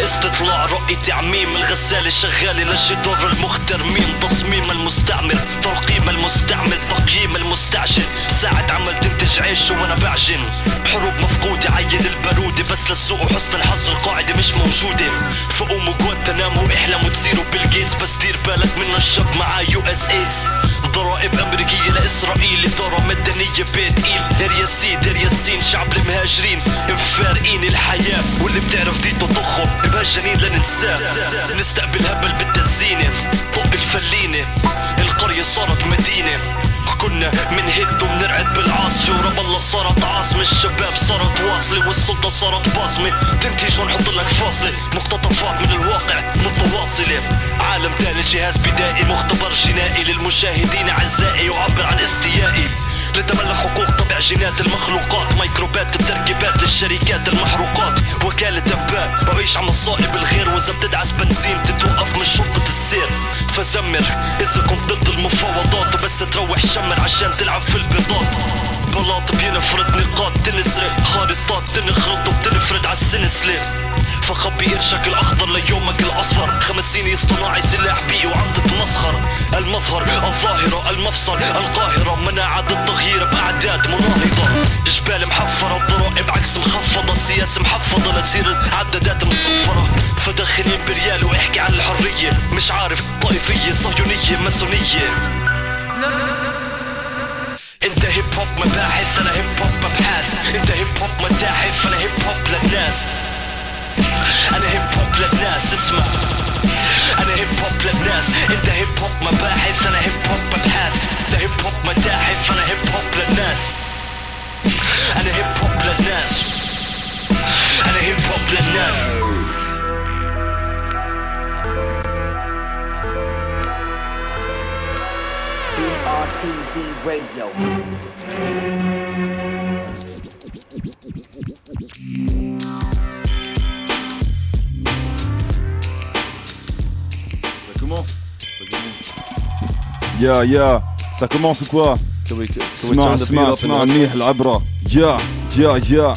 استطلاع رؤية تعميم الغسالة شغالة للجدار المخترمين تصميم المستعمر ترقيم المستعمل تقييم المستعجل. ساعة عمل تنتج عيش وأنا بعجن. حروب مفقودة عين البارودة بس للسوق وحسن الحظ القاعدة مش موجودة. فقوموا جوانتنامو احلموا تصيروا بيل جيتس بس دير بالك من الشب مع يو إس إيدز. ضرائب أمريكية لإسرائيل اداره مدنية بيت إيل. دير ياسين دير ياسين شعب المهاجرين. مفارقين الحياة واللي بتعرف دي تضخم مهجنين لننساه نستقبل هبل بالدزينه طب الفلينة. القرية صارت مدينة. كنا منهد ومنرعد بالعاصفة ورب الله صارت الشباب صارت واصلة والسلطة صارت باصمة تنتج ونحط لك فاصلة؟ مقتطفات من الواقع متواصلة. عالم تاني جهاز بدائي مختبر جنائي للمشاهدين أعزائي. يعبر عن استيائي. لتملك حقوق طبع جينات المخلوقات. ميكروبات بتركيبات للشركات المحروقات. وكالة أنباء بعيش عم الصائب الغير. وإذا بتدعس بنزين تتوقف من شرطة السير. فزمر إذا كنت ضد المفاوضات وبس تروح شمر عشان تلعب في البيضات. بلاط بينفرد نقاط تنسرق. خارطات تنخرط وبتنفرد عالسنسلة فخبي قرشك الاخضر ليومك الأصفر. خمس سنين اصطناعي سلاح بيئي وعم تتمسخر. المظهر الظاهرة المفصل القاهرة. مناعة ضد تغيير باعداد مناهضة. جبال محفرة الضرائب عكس مخفضة. السياسة محفظة لتصير العدادات مصفرة. فدخل امبريال واحكي عن الحرية. مش عارف طائفية صهيونية ماسونية. انت هيب هوب مباحث أنا هيب هوب ابحاث انت هيب هوب متاحف أنا هيب هوب للناس أنا هيب هوب للناس اسمع أنا هيب هوب للناس انت هيب هوب مباحث أنا هيب هوب ابحاث انت هيب هوب متاحف أنا هيب هوب للناس أنا هيب هوب للناس أنا هيب هوب للناس BRTZ Radio. Ça commence Ça commence. Ya ya, ça commence ou quoi Can we, can we اسمع turn the beat اسمع up اسمع and منيح العبرة يا يا يا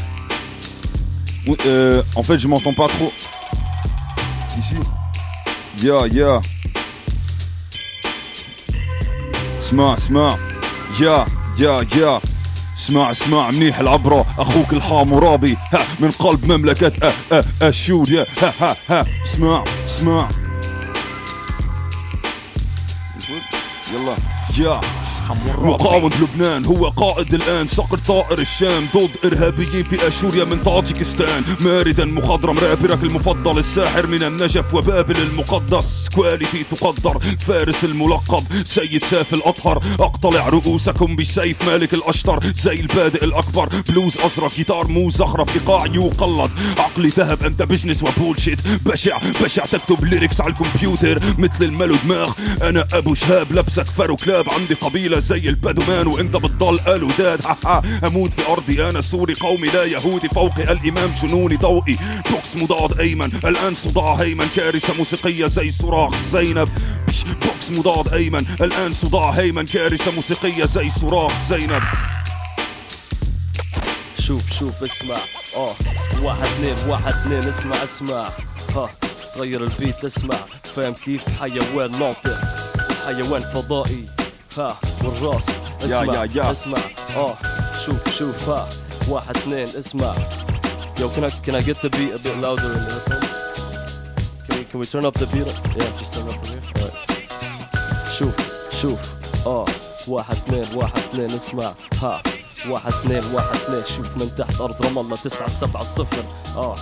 Oui, euh, En fait je m'entends pas trop Ici يا يا اسمع اسمع. يا يا يا. اسمع اسمع. منيح العبرة أخوك الحامورابي ها من قلب مملكة. أه أه اشوريا ها ها ها. اسمع اسمع. يلا. يا. مقاوم لبنان هو قائد الآن. صقر طائر الشام ضد إرهابيين في أشوريا من طاجيكستان ماردا مخضرم رابرك المفضل الساحر من النجف وبابل المقدس. كواليتي تقدر فارس الملقب. سيد ساف الأطهر أقتلع رؤوسكم بسيف مالك الاشطر زي البادئ الأكبر بلوز أزرق جيتار مو زخرف إيقاع يقلد. عقلي ذهب أنت بزنس وبولشيت بشع بشع تكتب ليركس على الكمبيوتر. مثل الملو دماغ أنا أبو شهاب لبسك فرو كلاب عندي زي البدومان وإنت بتضل آلوداد. أموت في أرضي أنا سوري قومي لا يهودي. فوقي الإمام جنوني ضوئي. بوكس مضاد أيمن الآن صداع هيمن. كارثة موسيقية زي صراخ زينب. بوكس مضاد أيمن الآن صداع هيمن. كارثة موسيقية زي صراخ زينب. شوف شوف اسمع. آه واحد اثنين واحد اثنين اسمع اسمع. ها غير البيت اسمع. فاهم كيف؟ حيوان ناطق. وحيوان فضائي. ها. والراس يا- اسمع يا- يا. اسمع. آه شوف شوف ها واحد اثنين اسمع. Yo, can I can I get the beat a bit louder in the headphones? Can we can we turn up the beat? Yeah, just turn up the beat. Alright. شوف شوف. آه واحد اثنين واحد اثنين اسمع. ها. واحد اثنين واحد اثنين. شوف من تحت أرض رام الله تسعة سبعة صفر. آه.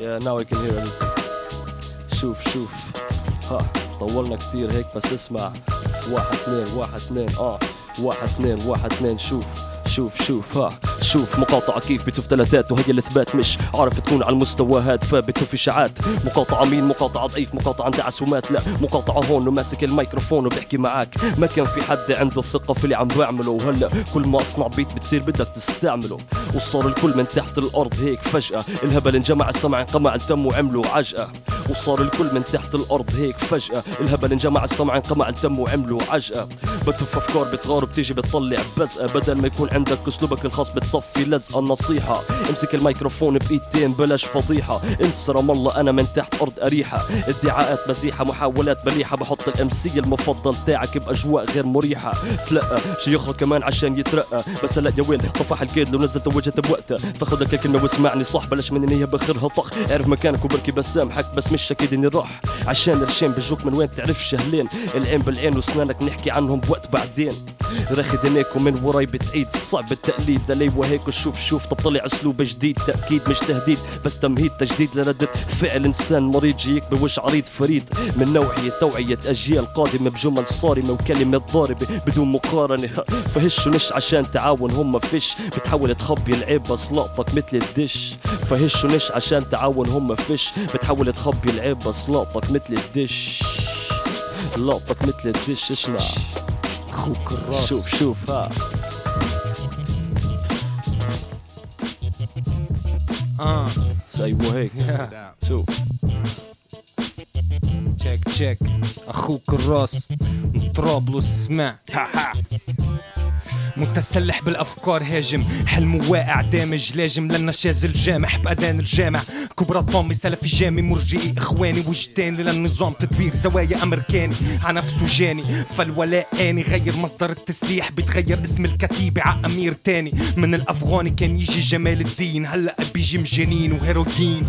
Yeah now I can hear everything. شوف شوف. ها طولنا كتير هيك بس اسمع. واحد اثنين واحد اثنين آه. واحد اثنين واحد اثنين شوف. شوف شوف ها. شوف مقاطعة كيف بتوف ثلاثات وهي الإثبات. مش عارف تكون على المستوى هاد فبتوف إشاعات. مقاطعة مين؟ مقاطعة ضعيف مقاطعة عند عسومات. لا مقاطعة هون وماسك الميكروفون وبحكي معاك. ما كان في حد عنده الثقة في اللي عم بعمله. وهلا كل ما أصنع بيت بتصير بدك تستعمله. وصار الكل من تحت الأرض هيك فجأة. الهبل انجمع السمع انقمع الدم وعملوا عجقة. وصار الكل من تحت الأرض هيك فجأة. الهبل انجمع السمع انقمع الدم وعملوا عجقة. بتوف أفكار بتغار بتيجي بتطلع بزقة. بدل ما يكون أسلوبك الخاص بتصفي لزقة النصيحة. امسك الميكروفون بإيدين بلاش فضيحة. انسى رام الله أنا من تحت أرض أريحة. ادعاءات مزيحة محاولات بليحة بحط الامسي المفضل تاعك بأجواء غير مريحة. تلقى شيوخه كمان عشان يترقى. بس هلا يا ويل طفح الكيد لو نزلت وجهت بوقتها فخذك الكلمة واسمعني صح بلاش من إني بخرها طخ. اعرف مكانك وبركي بسامحك بس مش أكيد إني راح. عشان الرشين بيجوك من وين تعرف شهلين. العين بالعين واسنانك نحكي عنهم بوقت بعدين. رخي دنيك ومن وراي بتعيد صعب التقليد. دلي وهيك وشوف شوف طب طلع أسلوب جديد تأكيد مش تهديد بس تمهيد تجديد لردة فعل إنسان. مريض جيك بوجه عريض فريد من نوعية توعية أجيال قادمة بجمل صارمة وكلمة ضاربة بدون مقارنة. فهش ونش عشان تعاون هم فيش بتحاول تخبي العيب بس لقطك مثل الدش. فهش ونش عشان تعاون هم فيش بتحاول تخبي العيب بس لقطك مثل الدش. لقطك مثل الدش اسمع. أخوك الراس. شوف شوف. ها اه ايوه هيك شوف تشيك تشيك اخوك الراس من طرابلس اسمع متسلح بالأفكار هاجم حلم واقع دامج لاجم لنا شاذ الجامح باذان الجامع. كبرى طامي سلفي جامي مرجئي إخواني وجداني للنظام تدوير زوايا أمريكاني نفسه جاني. فالولاء آني غير مصدر التسليح. بيتغير اسم الكتيبة ع أمير تاني. من الأفغاني كان يجي جمال الدين. هلا بيجي مجانين وهيروين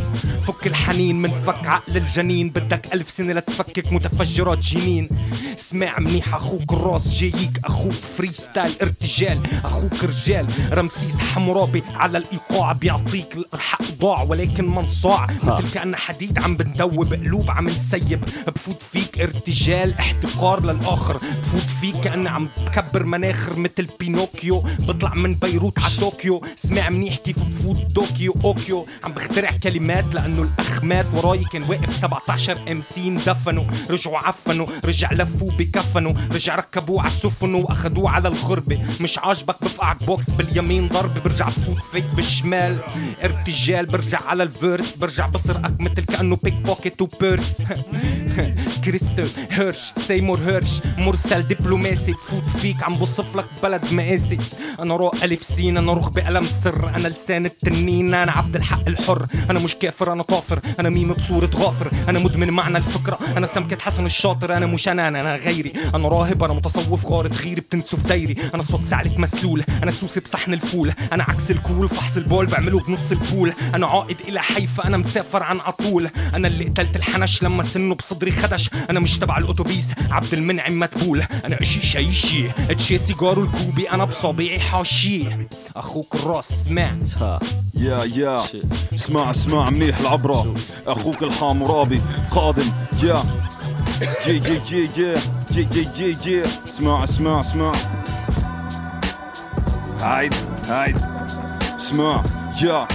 فك الحنين من فك عقل الجنين. بدك ألف سنة لتفكك متفجرات جنين. اسمع منيح أخوك الراس جايك أخوك فري ستايل ارتجال أخوك رجال. رمسيس حمرابي على الإيقاع بيعطيك الأرحاق ضاع ولكن منصاع مثل كأن حديد عم بندوب قلوب عم نسيب. بفوت فيك ارتجال احتقار للآخر. بفوت فيك كأني عم بكبر مناخر مثل بينوكيو. بطلع من بيروت على طوكيو. اسمع منيح كيف بفوت دوكيو أوكيو. عم بخترع كلمات لأنه الاخ مات وراي كان واقف 17 ام سي اندفنوا رجعوا عفنوا رجع لفوا بكفنوا رجع ركبوه على السفن وأخدوه على الغربة. مش عاجبك بفقعك بوكس باليمين ضربة برجع بفوت فيك بالشمال. ارتجال برجع على الفيرس برجع بسرقك مثل كأنه بيك بوكيت وبيرس كريستال هيرش سيمور هيرش مرسل دبلوماسي تفوت فيك عم بوصف لك بلد مقاسي أنا راء ألف سين أنا رخ بقلم السر أنا لسان التنين أنا عبد الحق الحر. أنا مش كافر أنا طافر أنا ميم بصورة غافر. أنا مدمن معنى الفكرة. أنا سمكة حسن الشاطر أنا مش أنا أنا, غيري. أنا راهب أنا متصوف غارة غيري بتنسف دايري. أنا صوت عليك مسلول. أنا سوسي بصحن الفول. أنا عكس الكول فحص البول بعمله بنص البول أنا عائد إلى حيفا أنا مسافر عن عطول أنا اللي قتلت الحنش لما سنه بصدري خدش. أنا مش تبع الأتوبيس عبد المنعم متبول أنا إشي شيشي إتشي سيجار الكوبي أنا بصابعي حاشيه أخوك الراس سمعت؟ يا يا. اسمع اسمع منيح العبرة. أخوك الحامورابي قادم. يا. جي جي جي جي. جي جي جي جي. اسمع اسمع اسمع. Hide, hide, smør, ja,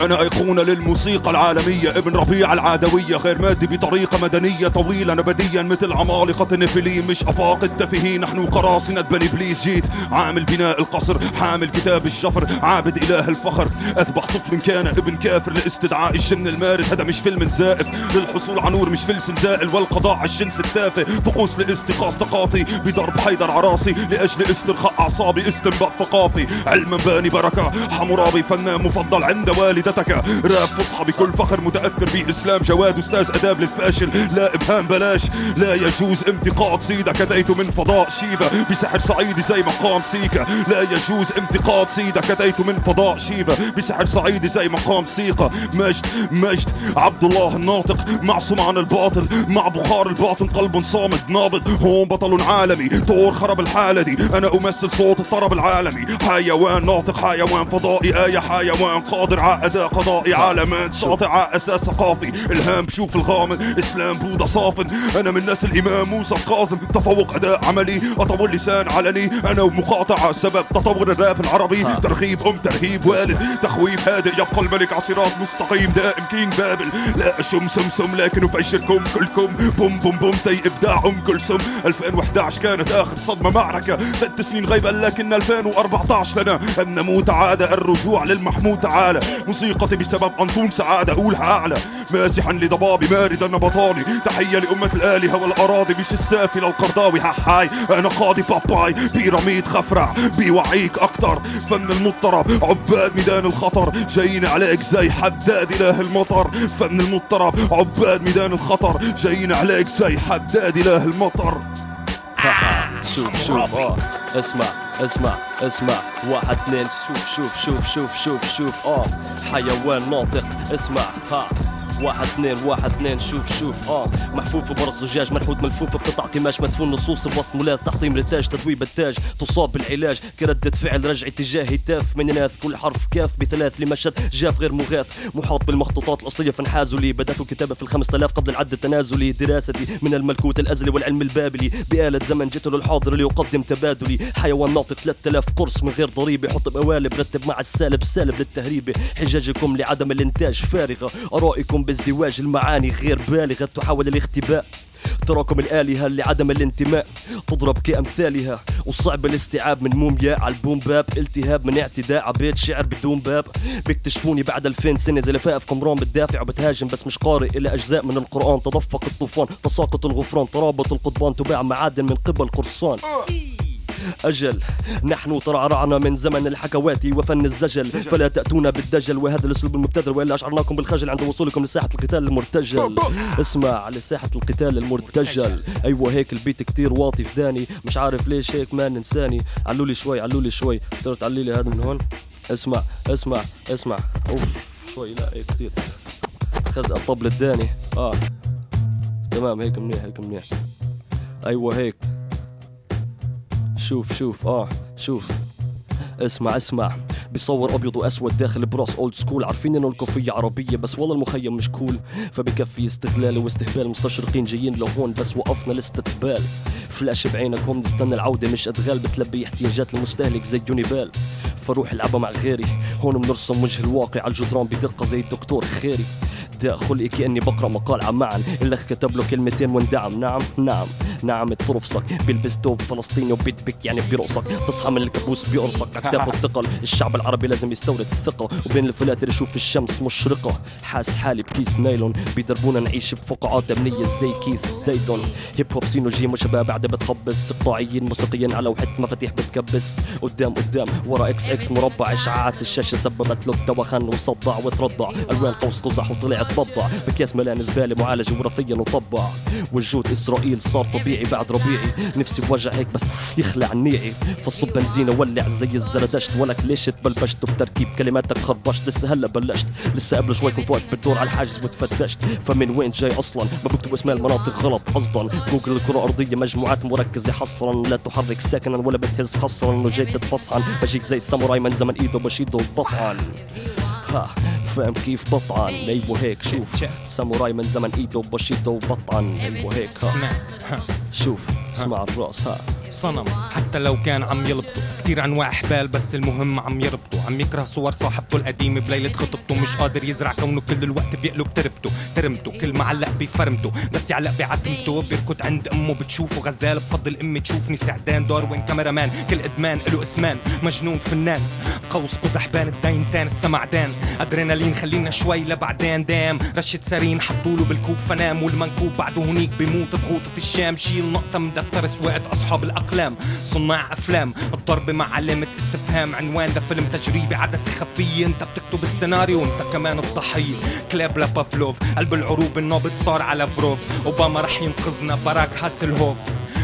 أنا أيقونة للموسيقى العالمية. ابن ربيع العادوية غير مادي بطريقة مدنية طويلة نبديا مثل عمالقة نفلين مش أفاق التافهين نحن قراصنة بني إبليس. جيت عامل بناء القصر حامل كتاب الجفر عابد إله الفخر أذبح طفل كان ابن كافر. لاستدعاء الجن المارد هذا مش فيلم زائف. للحصول على نور مش فلس زائل. والقضاء على الجنس التافه طقوس لاستيقاظ طاقاتي بضرب حيدر عراسي لأجل استرخاء أعصابي استنباء ثقافي. علما باني بركة حمورابي فنان مفضل عند والدتك راب فصحى بكل فخر متأثر بإسلام. جواد أستاذ أداب للفاشل. لا إبهام بلاش. لا يجوز انتقاد. سيدا كديت من فضاء شيفا بسحر صعيدي زي مقام سيكا. لا يجوز انتقاد. سيدا كديت من فضاء شيفا بسحر صعيدي زي مقام سيقا مجد مجد. عبد الله الناطق. معصوم عن الباطل. مع بخار الباطن قلب صامد نابض. هون بطل عالمي. طور خرب الحالة دي. أنا أمثل صوت الطرب العالمي. حيوان ناطق حيوان فضائي. آية حيوان قادر. على قضائي عالمان ساطع أساس ثقافي. إلهام بشوف الغامض. إسلام بوذا صافن. أنا من نسل إمام موسى القاسم تفوق أداء عملي. أطول لسان علني. أنا ومقاطعة سبب تطور الراب العربي. ترغيب أم ترهيب والد. تخويف هادئ. يبقى الملك على صراط مستقيم. دائم كينج بابل. لا أشم سمسم لكن أفجركم كلكم. بوم بوم بوم زي إبداع أم كلثوم 2011 كانت آخر صدمة معركة. ست سنين غيبة لكن 2014 لنا. أن نموت عادة الرجوع للمحمود. تعالى موسيقتي بسبب أنطون سعادة أقولها أعلى مازحا لضبابي ماردا نبطاني تحية لأمة الآلهة والأراضي. مش السافلة القرضاوي. هاي. أنا قاضي باباي. بيراميد خفرع. بيوعيك أكتر. فن المضطرب. عباد ميدان الخطر. جايين عليك زي حداد إله المطر. فن المضطرب. عباد ميدان الخطر. جايين عليك زي حداد إله المطر. شوف شوف آه اسمع اسمع اسمع واحد اثنين شوف شوف شوف شوف شوف شوف آه حيوان ناطق اسمع ها واحد اثنين واحد اثنين شوف شوف. آه محفوف بورق زجاج منحوت ملفوف بقطع قماش مدفون نصوص بوسط مولات تحطيم رتاج تذويب التاج. تصاب بالعلاج كردة فعل رجع اتجاه هتاف من ناث كل حرف كاف بثلاث لمشهد جاف غير مغاث محاط بالمخطوطات الأصلية في نحازلي بدأت الكتابة في الخمسة آلاف قبل العد التنازلي. دراستي من الملكوت الأزلي والعلم البابلي. بآلة زمن جئت للحاضر ليقدم تبادلي. حيوان ناطق 3000 قرص من غير ضريبة. حط بقوالب رتب مع السالب سالب للتهريبه حجاجكم لعدم الإنتاج فارغة. آرائكم بازدواج المعاني غير بالغة تحاول الاختباء. تراكم الآلهة لعدم الانتماء. تضرب كأمثالها. وصعب الاستيعاب من مومياء على البوم باب. التهاب من اعتداء على بيت شعر بدون باب. بيكتشفوني بعد 2000 سنة زي لفائف قمران بتدافع وبتهاجم بس مش قارئ إلى أجزاء من القرآن. تدفق الطوفان. تساقط الغفران. ترابط القضبان. تباع معادن من قبل قرصان. أجل نحن ترعرعنا من زمن الحكوات وفن الزجل. فلا تأتونا بالدجل وهذا الأسلوب المبتذل وإلا أشعرناكم بالخجل عند وصولكم لساحة القتال المرتجل. اسمع لساحة القتال المرتجل. أيوة هيك البيت كتير واطي في داني. مش عارف ليش هيك ما ننساني. علولي شوي علولي شوي. تقدر تعلي لي هذا من هون. اسمع اسمع اسمع. أوف شوي لا هيك كتير. خزق الطبل الداني. آه. تمام هيك منيح هيك منيح. أيوه هيك. شوف شوف آه شوف. اسمع اسمع. بيصور أبيض وأسود داخل براس اولد سكول عارفين إنه الكوفية عربية بس والله المخيم مش كول فبكفي استغلال واستهبال. مستشرقين جايين لهون بس وقفنا الاستقبال فلاش بعينك هم نستنى العودة مش أدغال. بتلبي احتياجات المستهلك زي يونيبال فروح العبها مع غيري. هون بنرسم وجه الواقع على الجدران بدقة زي الدكتور خيري. داء خلقي كأني بقرأ مقال عمان الاخ كتب له كلمتين واندعم نعم نعم. نعم ترفصك بيلبس توب فلسطيني وبيدبك يعني بيرقصك تصحى من الكابوس بيقرصك بدك تاخذ ثقل. الشعب العربي لازم يستورد الثقة. وبين الفلاتر يشوف الشمس مشرقة. حاس حالي بكيس نايلون. بيدربونا نعيش بفقاعات أمنية زي كيث دايدون. هيب هوب سينو جيم وشباب قاعدة بتخبص. اقطاعيين موسيقيين على وحدة مفاتيح بتكبس. قدام قدام. ورا إكس إكس مربع. إشعاعات الشاشة سببت له دوخان وصدع وترضع. ألوان قوس قزح وطلع تبضع بكياس ملان زبالة معالجة وراثيا وطبع. والجود إسرائيل صار طبيعي. طبيعي بعد ربيعي نفسي بوجع هيك بس يخلع النيعي فالصب بنزينة ولع زي الزردشت. ولك ليش تبلبشت بتركيب كلماتك خربشت. لسه هلأ بلشت لسه قبل شوي كنت واقف بالدور على الحاجز وتفتشت. فمن وين جاي أصلا؟ ما بكتب اسماء المناطق غلط قصدا جوجل الكره الارضيه مجموعات مركزة حصرا. لا تحرك ساكنا ولا بتهز خصرا انه جاي تتفصحن بجيك زي الساموراي من زمن إيده بشيده بطعن ها فاهم كيف بطعن أيوه هيك شوف. ساموراي من زمن ايده بشيده وبطعن أيوه هيك ها. ها. شوف. اسمع ها. صنم. حتى لو كان عم يلبطوا. كتير أنواع حبال بس المهم عم يربطوا. عم يكره صور صاحبته القديمة بليلة خطبته. مش قادر يزرع كونه كل الوقت بيقلب تربته. ترمته. كل ما علق بفرمته. بس يعلق بعتمته. بيركض عند أمه بتشوفه غزال. بفضل أمي تشوفني سعدان. داروين كاميرامان كل إدمان له إسمان. مجنون فنان. قوس قزحبان الداينتان السمعدان أدرينالين خلينا شوي لبعدين. دام. رشة سارين حطوله بالكوب. فنام والمنكوب بعده هنيك بيموت بغوطة الشام. شيل نقطة من دفتر سواقة أصحاب الأقلام صناع أفلام الضرب مع علامة استفهام عنوان ده فيلم تجريبي عدسة خفية أنت بتكتب السيناريو وانت كمان الضحية. كلاب لبافلوف قلب العروب النابض صار على فروف. أوباما رح ينقذنا باراك هاسلهوف.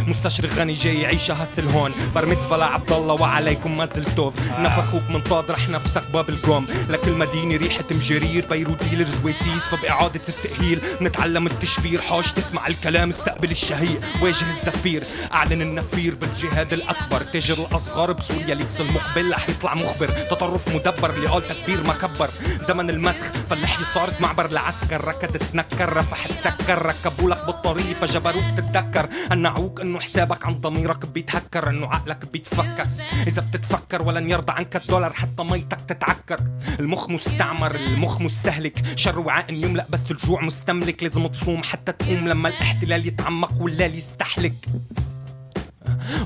مستشرق غني جاي يعيشها هسل هون بر ميتزفا لعبد الله وعليكم مازلتوف نفخوك من طاد رح نفسك باب الجوم. لكل مدينة ريحة مجرير بيروت ديلر جويسيس فبإعادة التأهيل نتعلم التشفير. حاج تسمع الكلام استقبل الشهيق واجه الزفير. أعلن النفير بالجهاد الأكبر. تاجر الأصغر بسوريا ليكس المقبل رح يطلع مخبر. تطرف مدبر اللي قال تكبير ما كبر. زمن المسخ فاللحية صارت معبر لعسكر ركض تنكر رفح تسكر ركبولك بالطريق فجبروك تتذكر. قنعوك انه حسابك عن ضميرك بيتهكر. انه عقلك بيتفكر. إذا بتتفكر ولن يرضى عنك الدولار حتى ميتك تتعكر. المخ مستعمر المخ مستهلك. شر وعاء يملأ بس الجوع مستملك. لازم تصوم حتى تقوم لما الاحتلال يتعمق والليل يستحلك.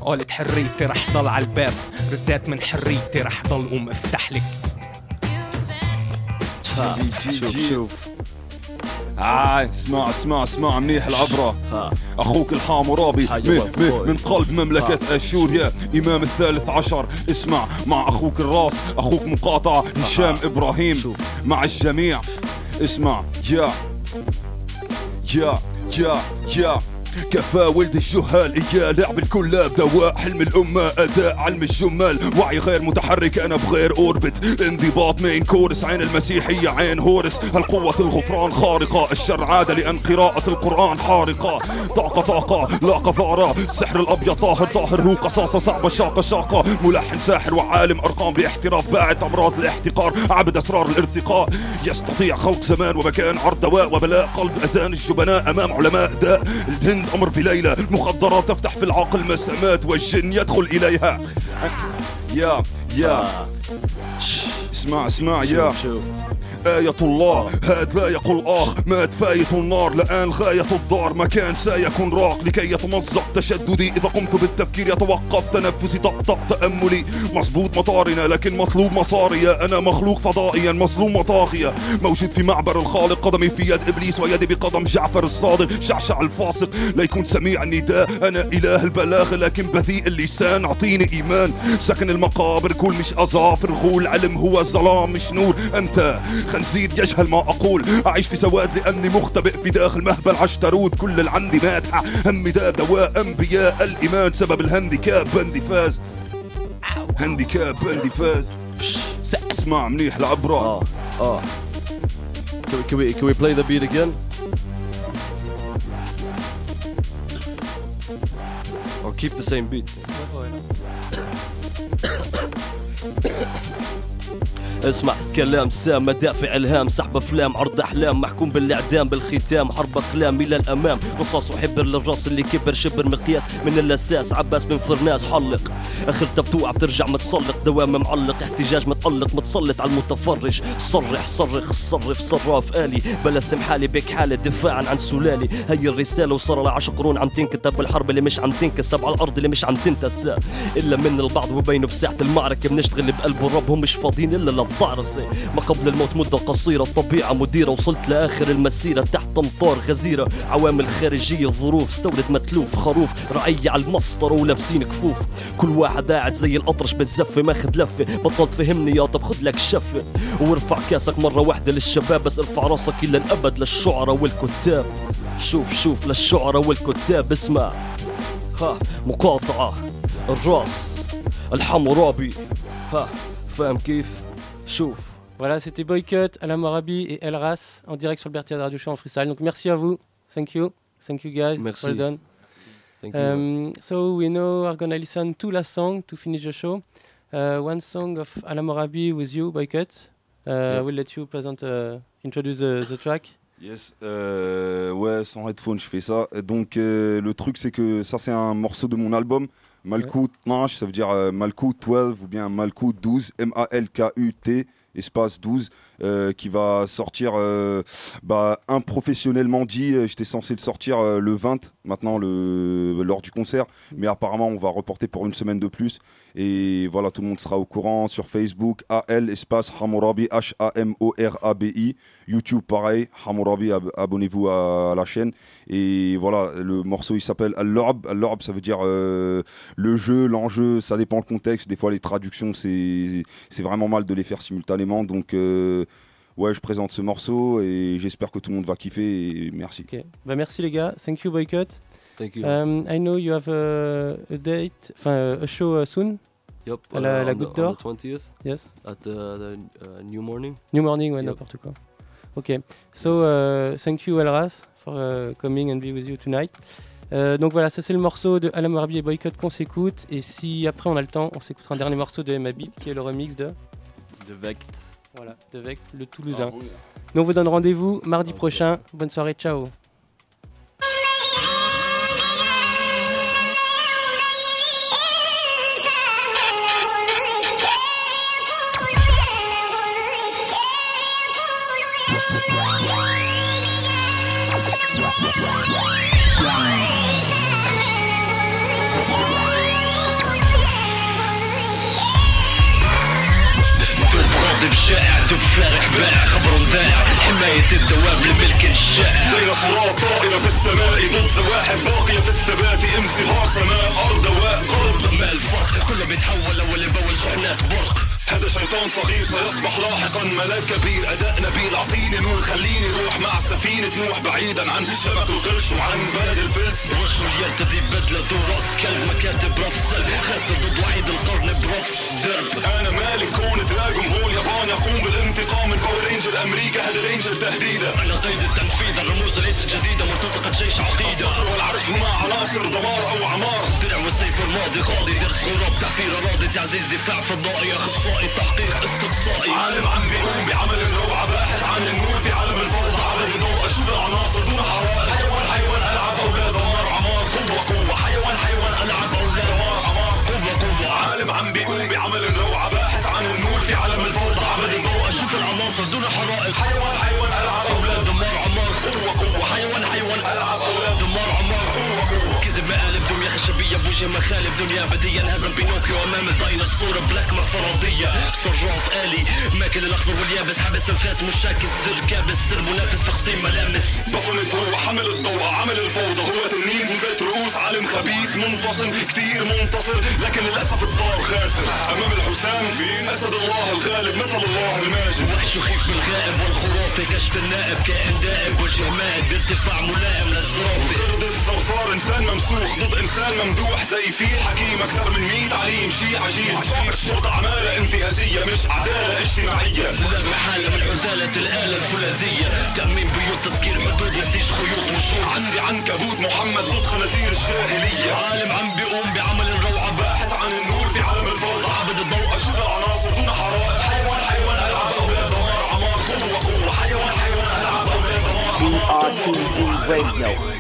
قالت حريتي رح ضل على الباب. ردات من حريتي رح ضل قوم أفتح لك. شوف شوف. آه اسمع اسمع اسمع منيح العبرة. أخوك الحامورابي من, قلب مملكة أشوريا إمام الثالث عشر. اسمع مع أخوك الراس أخوك مقاطعة هشام إبراهيم. مع الجميع. اسمع يا يا يا يا كفى ولد الجهال إياه لعب الكلاب دواء حلم الأمة أداء علم الجمال. وعي غير متحرك أنا بغير أوربت. انضباط مين؟ كورس عين المسيحية عين هورس. القوة الغفران خارقة الشر عادة لأن قراءة القرآن حارقة. طاقة طاقة لا قذارة. السحر الأبيض طاهر طاهر هو قصاصة صعبة شاقة شاقة ملحن ساحر وعالم أرقام باحتراف باعت أمراض الاحتقار. عبد أسرار الارتقاء. يستطيع خلق زمان ومكان عرض دواء وبلاء. قلب أذان الجبناء أمام علماء داء. الهند أمر بليلة المخدرات تفتح في العقل مسامات والجن يدخل إليها. يا يا. اسمع اسمع يا. آية الله. هاد لا يقول آخ. مات فاية النار. لآن غاية الدار. مكان سيكون راق. لكي يتمزق تشددي. إذا قمت بالتفكير يتوقف. تنفسي طقطق تأملي. مظبوط مطارنا. لكن مطلوب مصاريا أنا مخلوق فضائيا. مظلوم وطاغية موجود في معبر الخالق. قدمي في يد إبليس. ويدي بقدم جعفر الصادق. شعشع الفاسق. لا يكون سميع النداء. أنا إله البلاغة لكن بذيء اللسان. أعطيني إيمان. سكن المقابر. كل مش أظافر. غول. علم هو الظلام مش نور. أنت خنزير يجهل ما أقول أعيش في سواد لأني مختبئ في داخل مهبل عشترود كل اللي عندي مادحة همي ده دواء أنبياء الإيمان سبب الهنديكاب بندي فاز هنديكاب بندي فاز اسمع منيح العبرة آه آه Can we, can we, can we play the beat again? Or keep the same beat? اسمع كلام سام مدافع الهام سحب أفلام عرض أحلام محكوم بالإعدام بالختام حرب أقلام إلى الأمام. رصاص وحبر للراس اللي كبر شبر مقياس. من الأساس عباس من فرناس حلق. آخر تبتوع بترجع متسلق دوام معلق احتجاج متألق متسلط على المتفرج. صرح صرخ صرف صراف آلي. بلثم حالي بك حالي دفاعا عن سلالي. هي الرسالة وصار لها عشر قرون عم تنكتب. بالحرب اللي مش عم تنكسب على الأرض اللي مش عم تنتسى إلا من البعض وبينه بساعة المعركة بنشتغل بقلب الرب هم مش فاضيين إلا للطعرسة ما قبل الموت مدة قصيرة الطبيعة مديرة وصلت لآخر المسيرة تحت أمطار غزيرة. عوامل خارجية ظروف استورد متلوف خروف. رعية على المسطرة ولابسين كفوف. كل واحد قاعد زي الأطرش بالزفة ماخد لفة بطلت فهمني يا طب خد لك شفة وارفع كاسك مرة واحدة للشباب بس ارفع راسك إلى الأبد للشعراء والكتاب. شوف شوف للشعراء والكتاب اسمع. ها مقاطعة. الراس الحمرابي ها فاهم كيف؟ Voilà, c'était Boycott, Alam Arabi et El Ras en direct sur le Berthier de Radio Show en freestyle. Donc merci à vous. Thank you. Thank you guys. Merci. Well done. Thank um, you. Euh, so we know are gonna listen to la song to finish the show. Uh, one song of Alam Arabi with you, Boycott. Uh, yeah. I will let you present, uh, introduce the, track. Yes, euh, ouais, sans headphone, je fais ça. Donc euh, le truc, c'est que ça, c'est un morceau de mon album Malkout 12, ça veut dire euh, Malkout 12 ou bien Malkout 12, M-A-L-K-U-T, espace 12, euh, qui va sortir euh, bah, improfessionnellement dit. euh, J'étais censé le sortir le 20, maintenant, le, lors du concert. Mais apparemment, on va reporter pour une semaine de plus. Et voilà, tout le monde sera au courant sur Facebook, AL, espace Hamourabi, H-A-M-O-R-A-B-I. YouTube, pareil, Hamourabi, ab- abonnez-vous à, la chaîne. Et voilà, le morceau, il s'appelle Al-Lorb. Al-Lorb, ça veut dire euh, le jeu, l'enjeu, ça dépend le contexte. Des fois, les traductions, c'est c'est vraiment mal de les faire simultanément. Donc, euh, ouais, je présente ce morceau et j'espère que tout le monde va kiffer. Et merci. Ok. Bah, merci les gars. Thank you, Boycott. Thank you. Um, I know you have a, a date, enfin a show uh, soon. À la, uh, la Goutte d'Or. the 20th. Yes. At the, the uh, New Morning. New Morning, ouais, Yep. n'importe quoi. Ok. So, uh, thank you, Elras, for uh, coming and be with you tonight. Euh, donc voilà, ça c'est le morceau de Alam Arabi et Boycott qu'on s'écoute. Et si après on a le temps, on s'écoutera un dernier morceau de Emma Beat qui est le remix de. De Vect. Voilà, de Vect, le Toulousain. Ah, oui. Nous on vous donne rendez-vous mardi prochain. Bonne soirée, ciao. فارح بائع خبر ذائع حماية الدوام لملك الشائع ديناصورات طائرة في السماء ضد زواحف باقية في الثبات. انصهار سماء أرض دواء قرب. ما الفرق؟ كله بيتحول أول بأول شحنات برق. هذا شيطان صغير سيصبح لاحقا. ملاك كبير أداء نبيل أعطيني نور خليني روح مع سفينة نوح بعيدا عن سمك القرش وعن بلد الفلس. رجل يرتدي بدلة ذو رأس كلب مكاتب رفصل خاسر ضد وحيد القرن برفس درب. أنا مالك كون دراجون بول أمريكا هذا رينجر تهديدا. على قيد التنفيذ الرموز ليست جديدة مرتزقة جيش عقيدة. الصقر والعرش هما عناصر دمار أو عمار درع والسيف الماضي قاضي درس غراب. تعفير أراضي تعزيز دفاع فضائي أخصائي تحقيق استقصائي. عالم عم بيقوم بعمل روعة باحث عن النور في عالم الفوضى عبد النور أشوف العناصر دون حرائق حيوان حيوان ألعب أولاد دمار عمار قوة قوة. حيوان حيوان ألعب أولاد دمار عمار قوة قوة. عالم عم بيقوم بعمل روعة باحث عن النور في عالم الفوضى أشوف العناصر دون حرائق. حيوان حيوان بوجه مخالب دنيا أبدية انهزم بينوكيو أمام الديناصور بلاك ما فرضية صراف آلي. ماكل الأخضر واليابس. حابس انفاس مش شاكس سر كابس. سر منافس. تقسيم ملامس. طفلت هو حمل الضوء. عمل الفوضى. هو تلميذ من زيت رؤوس عالم خبيث. منفصل. كتير منتصر. لكن للأسف الطار خاسر. أمام الحسام. أسد الله الغالب. مثل الله الماجد. وحش يخيف بالغائب والخرافي كشف النائب. كائن دائب. وجه مائب بارتفاع ملائم للزرافة قرد الثرثار إنسان ممسوخ. ضد إنسان ممدوح. زي فيل حكيم أكثر من 100 عليم شيء عجيب الشرطة عمالة انتهازية مش عدالة اجتماعية. لا محالة من عزالة الآلة الفولاذية تأمين بيوت تسكير حدود نسيج خيوط وشوط عندي عنكبوت محمد ضد خنازير الجاهلية. عالم عم بيقوم بعمل الروعة. باحث عن النور في عالم الفوضى عبد الضوء. أشوف العناصر دون حرائق. حيوان حيوان ألعب أولاد دمار عمار قوة قوة. حيوان حيوان ألعب أولاد دمار BRTZ Radio.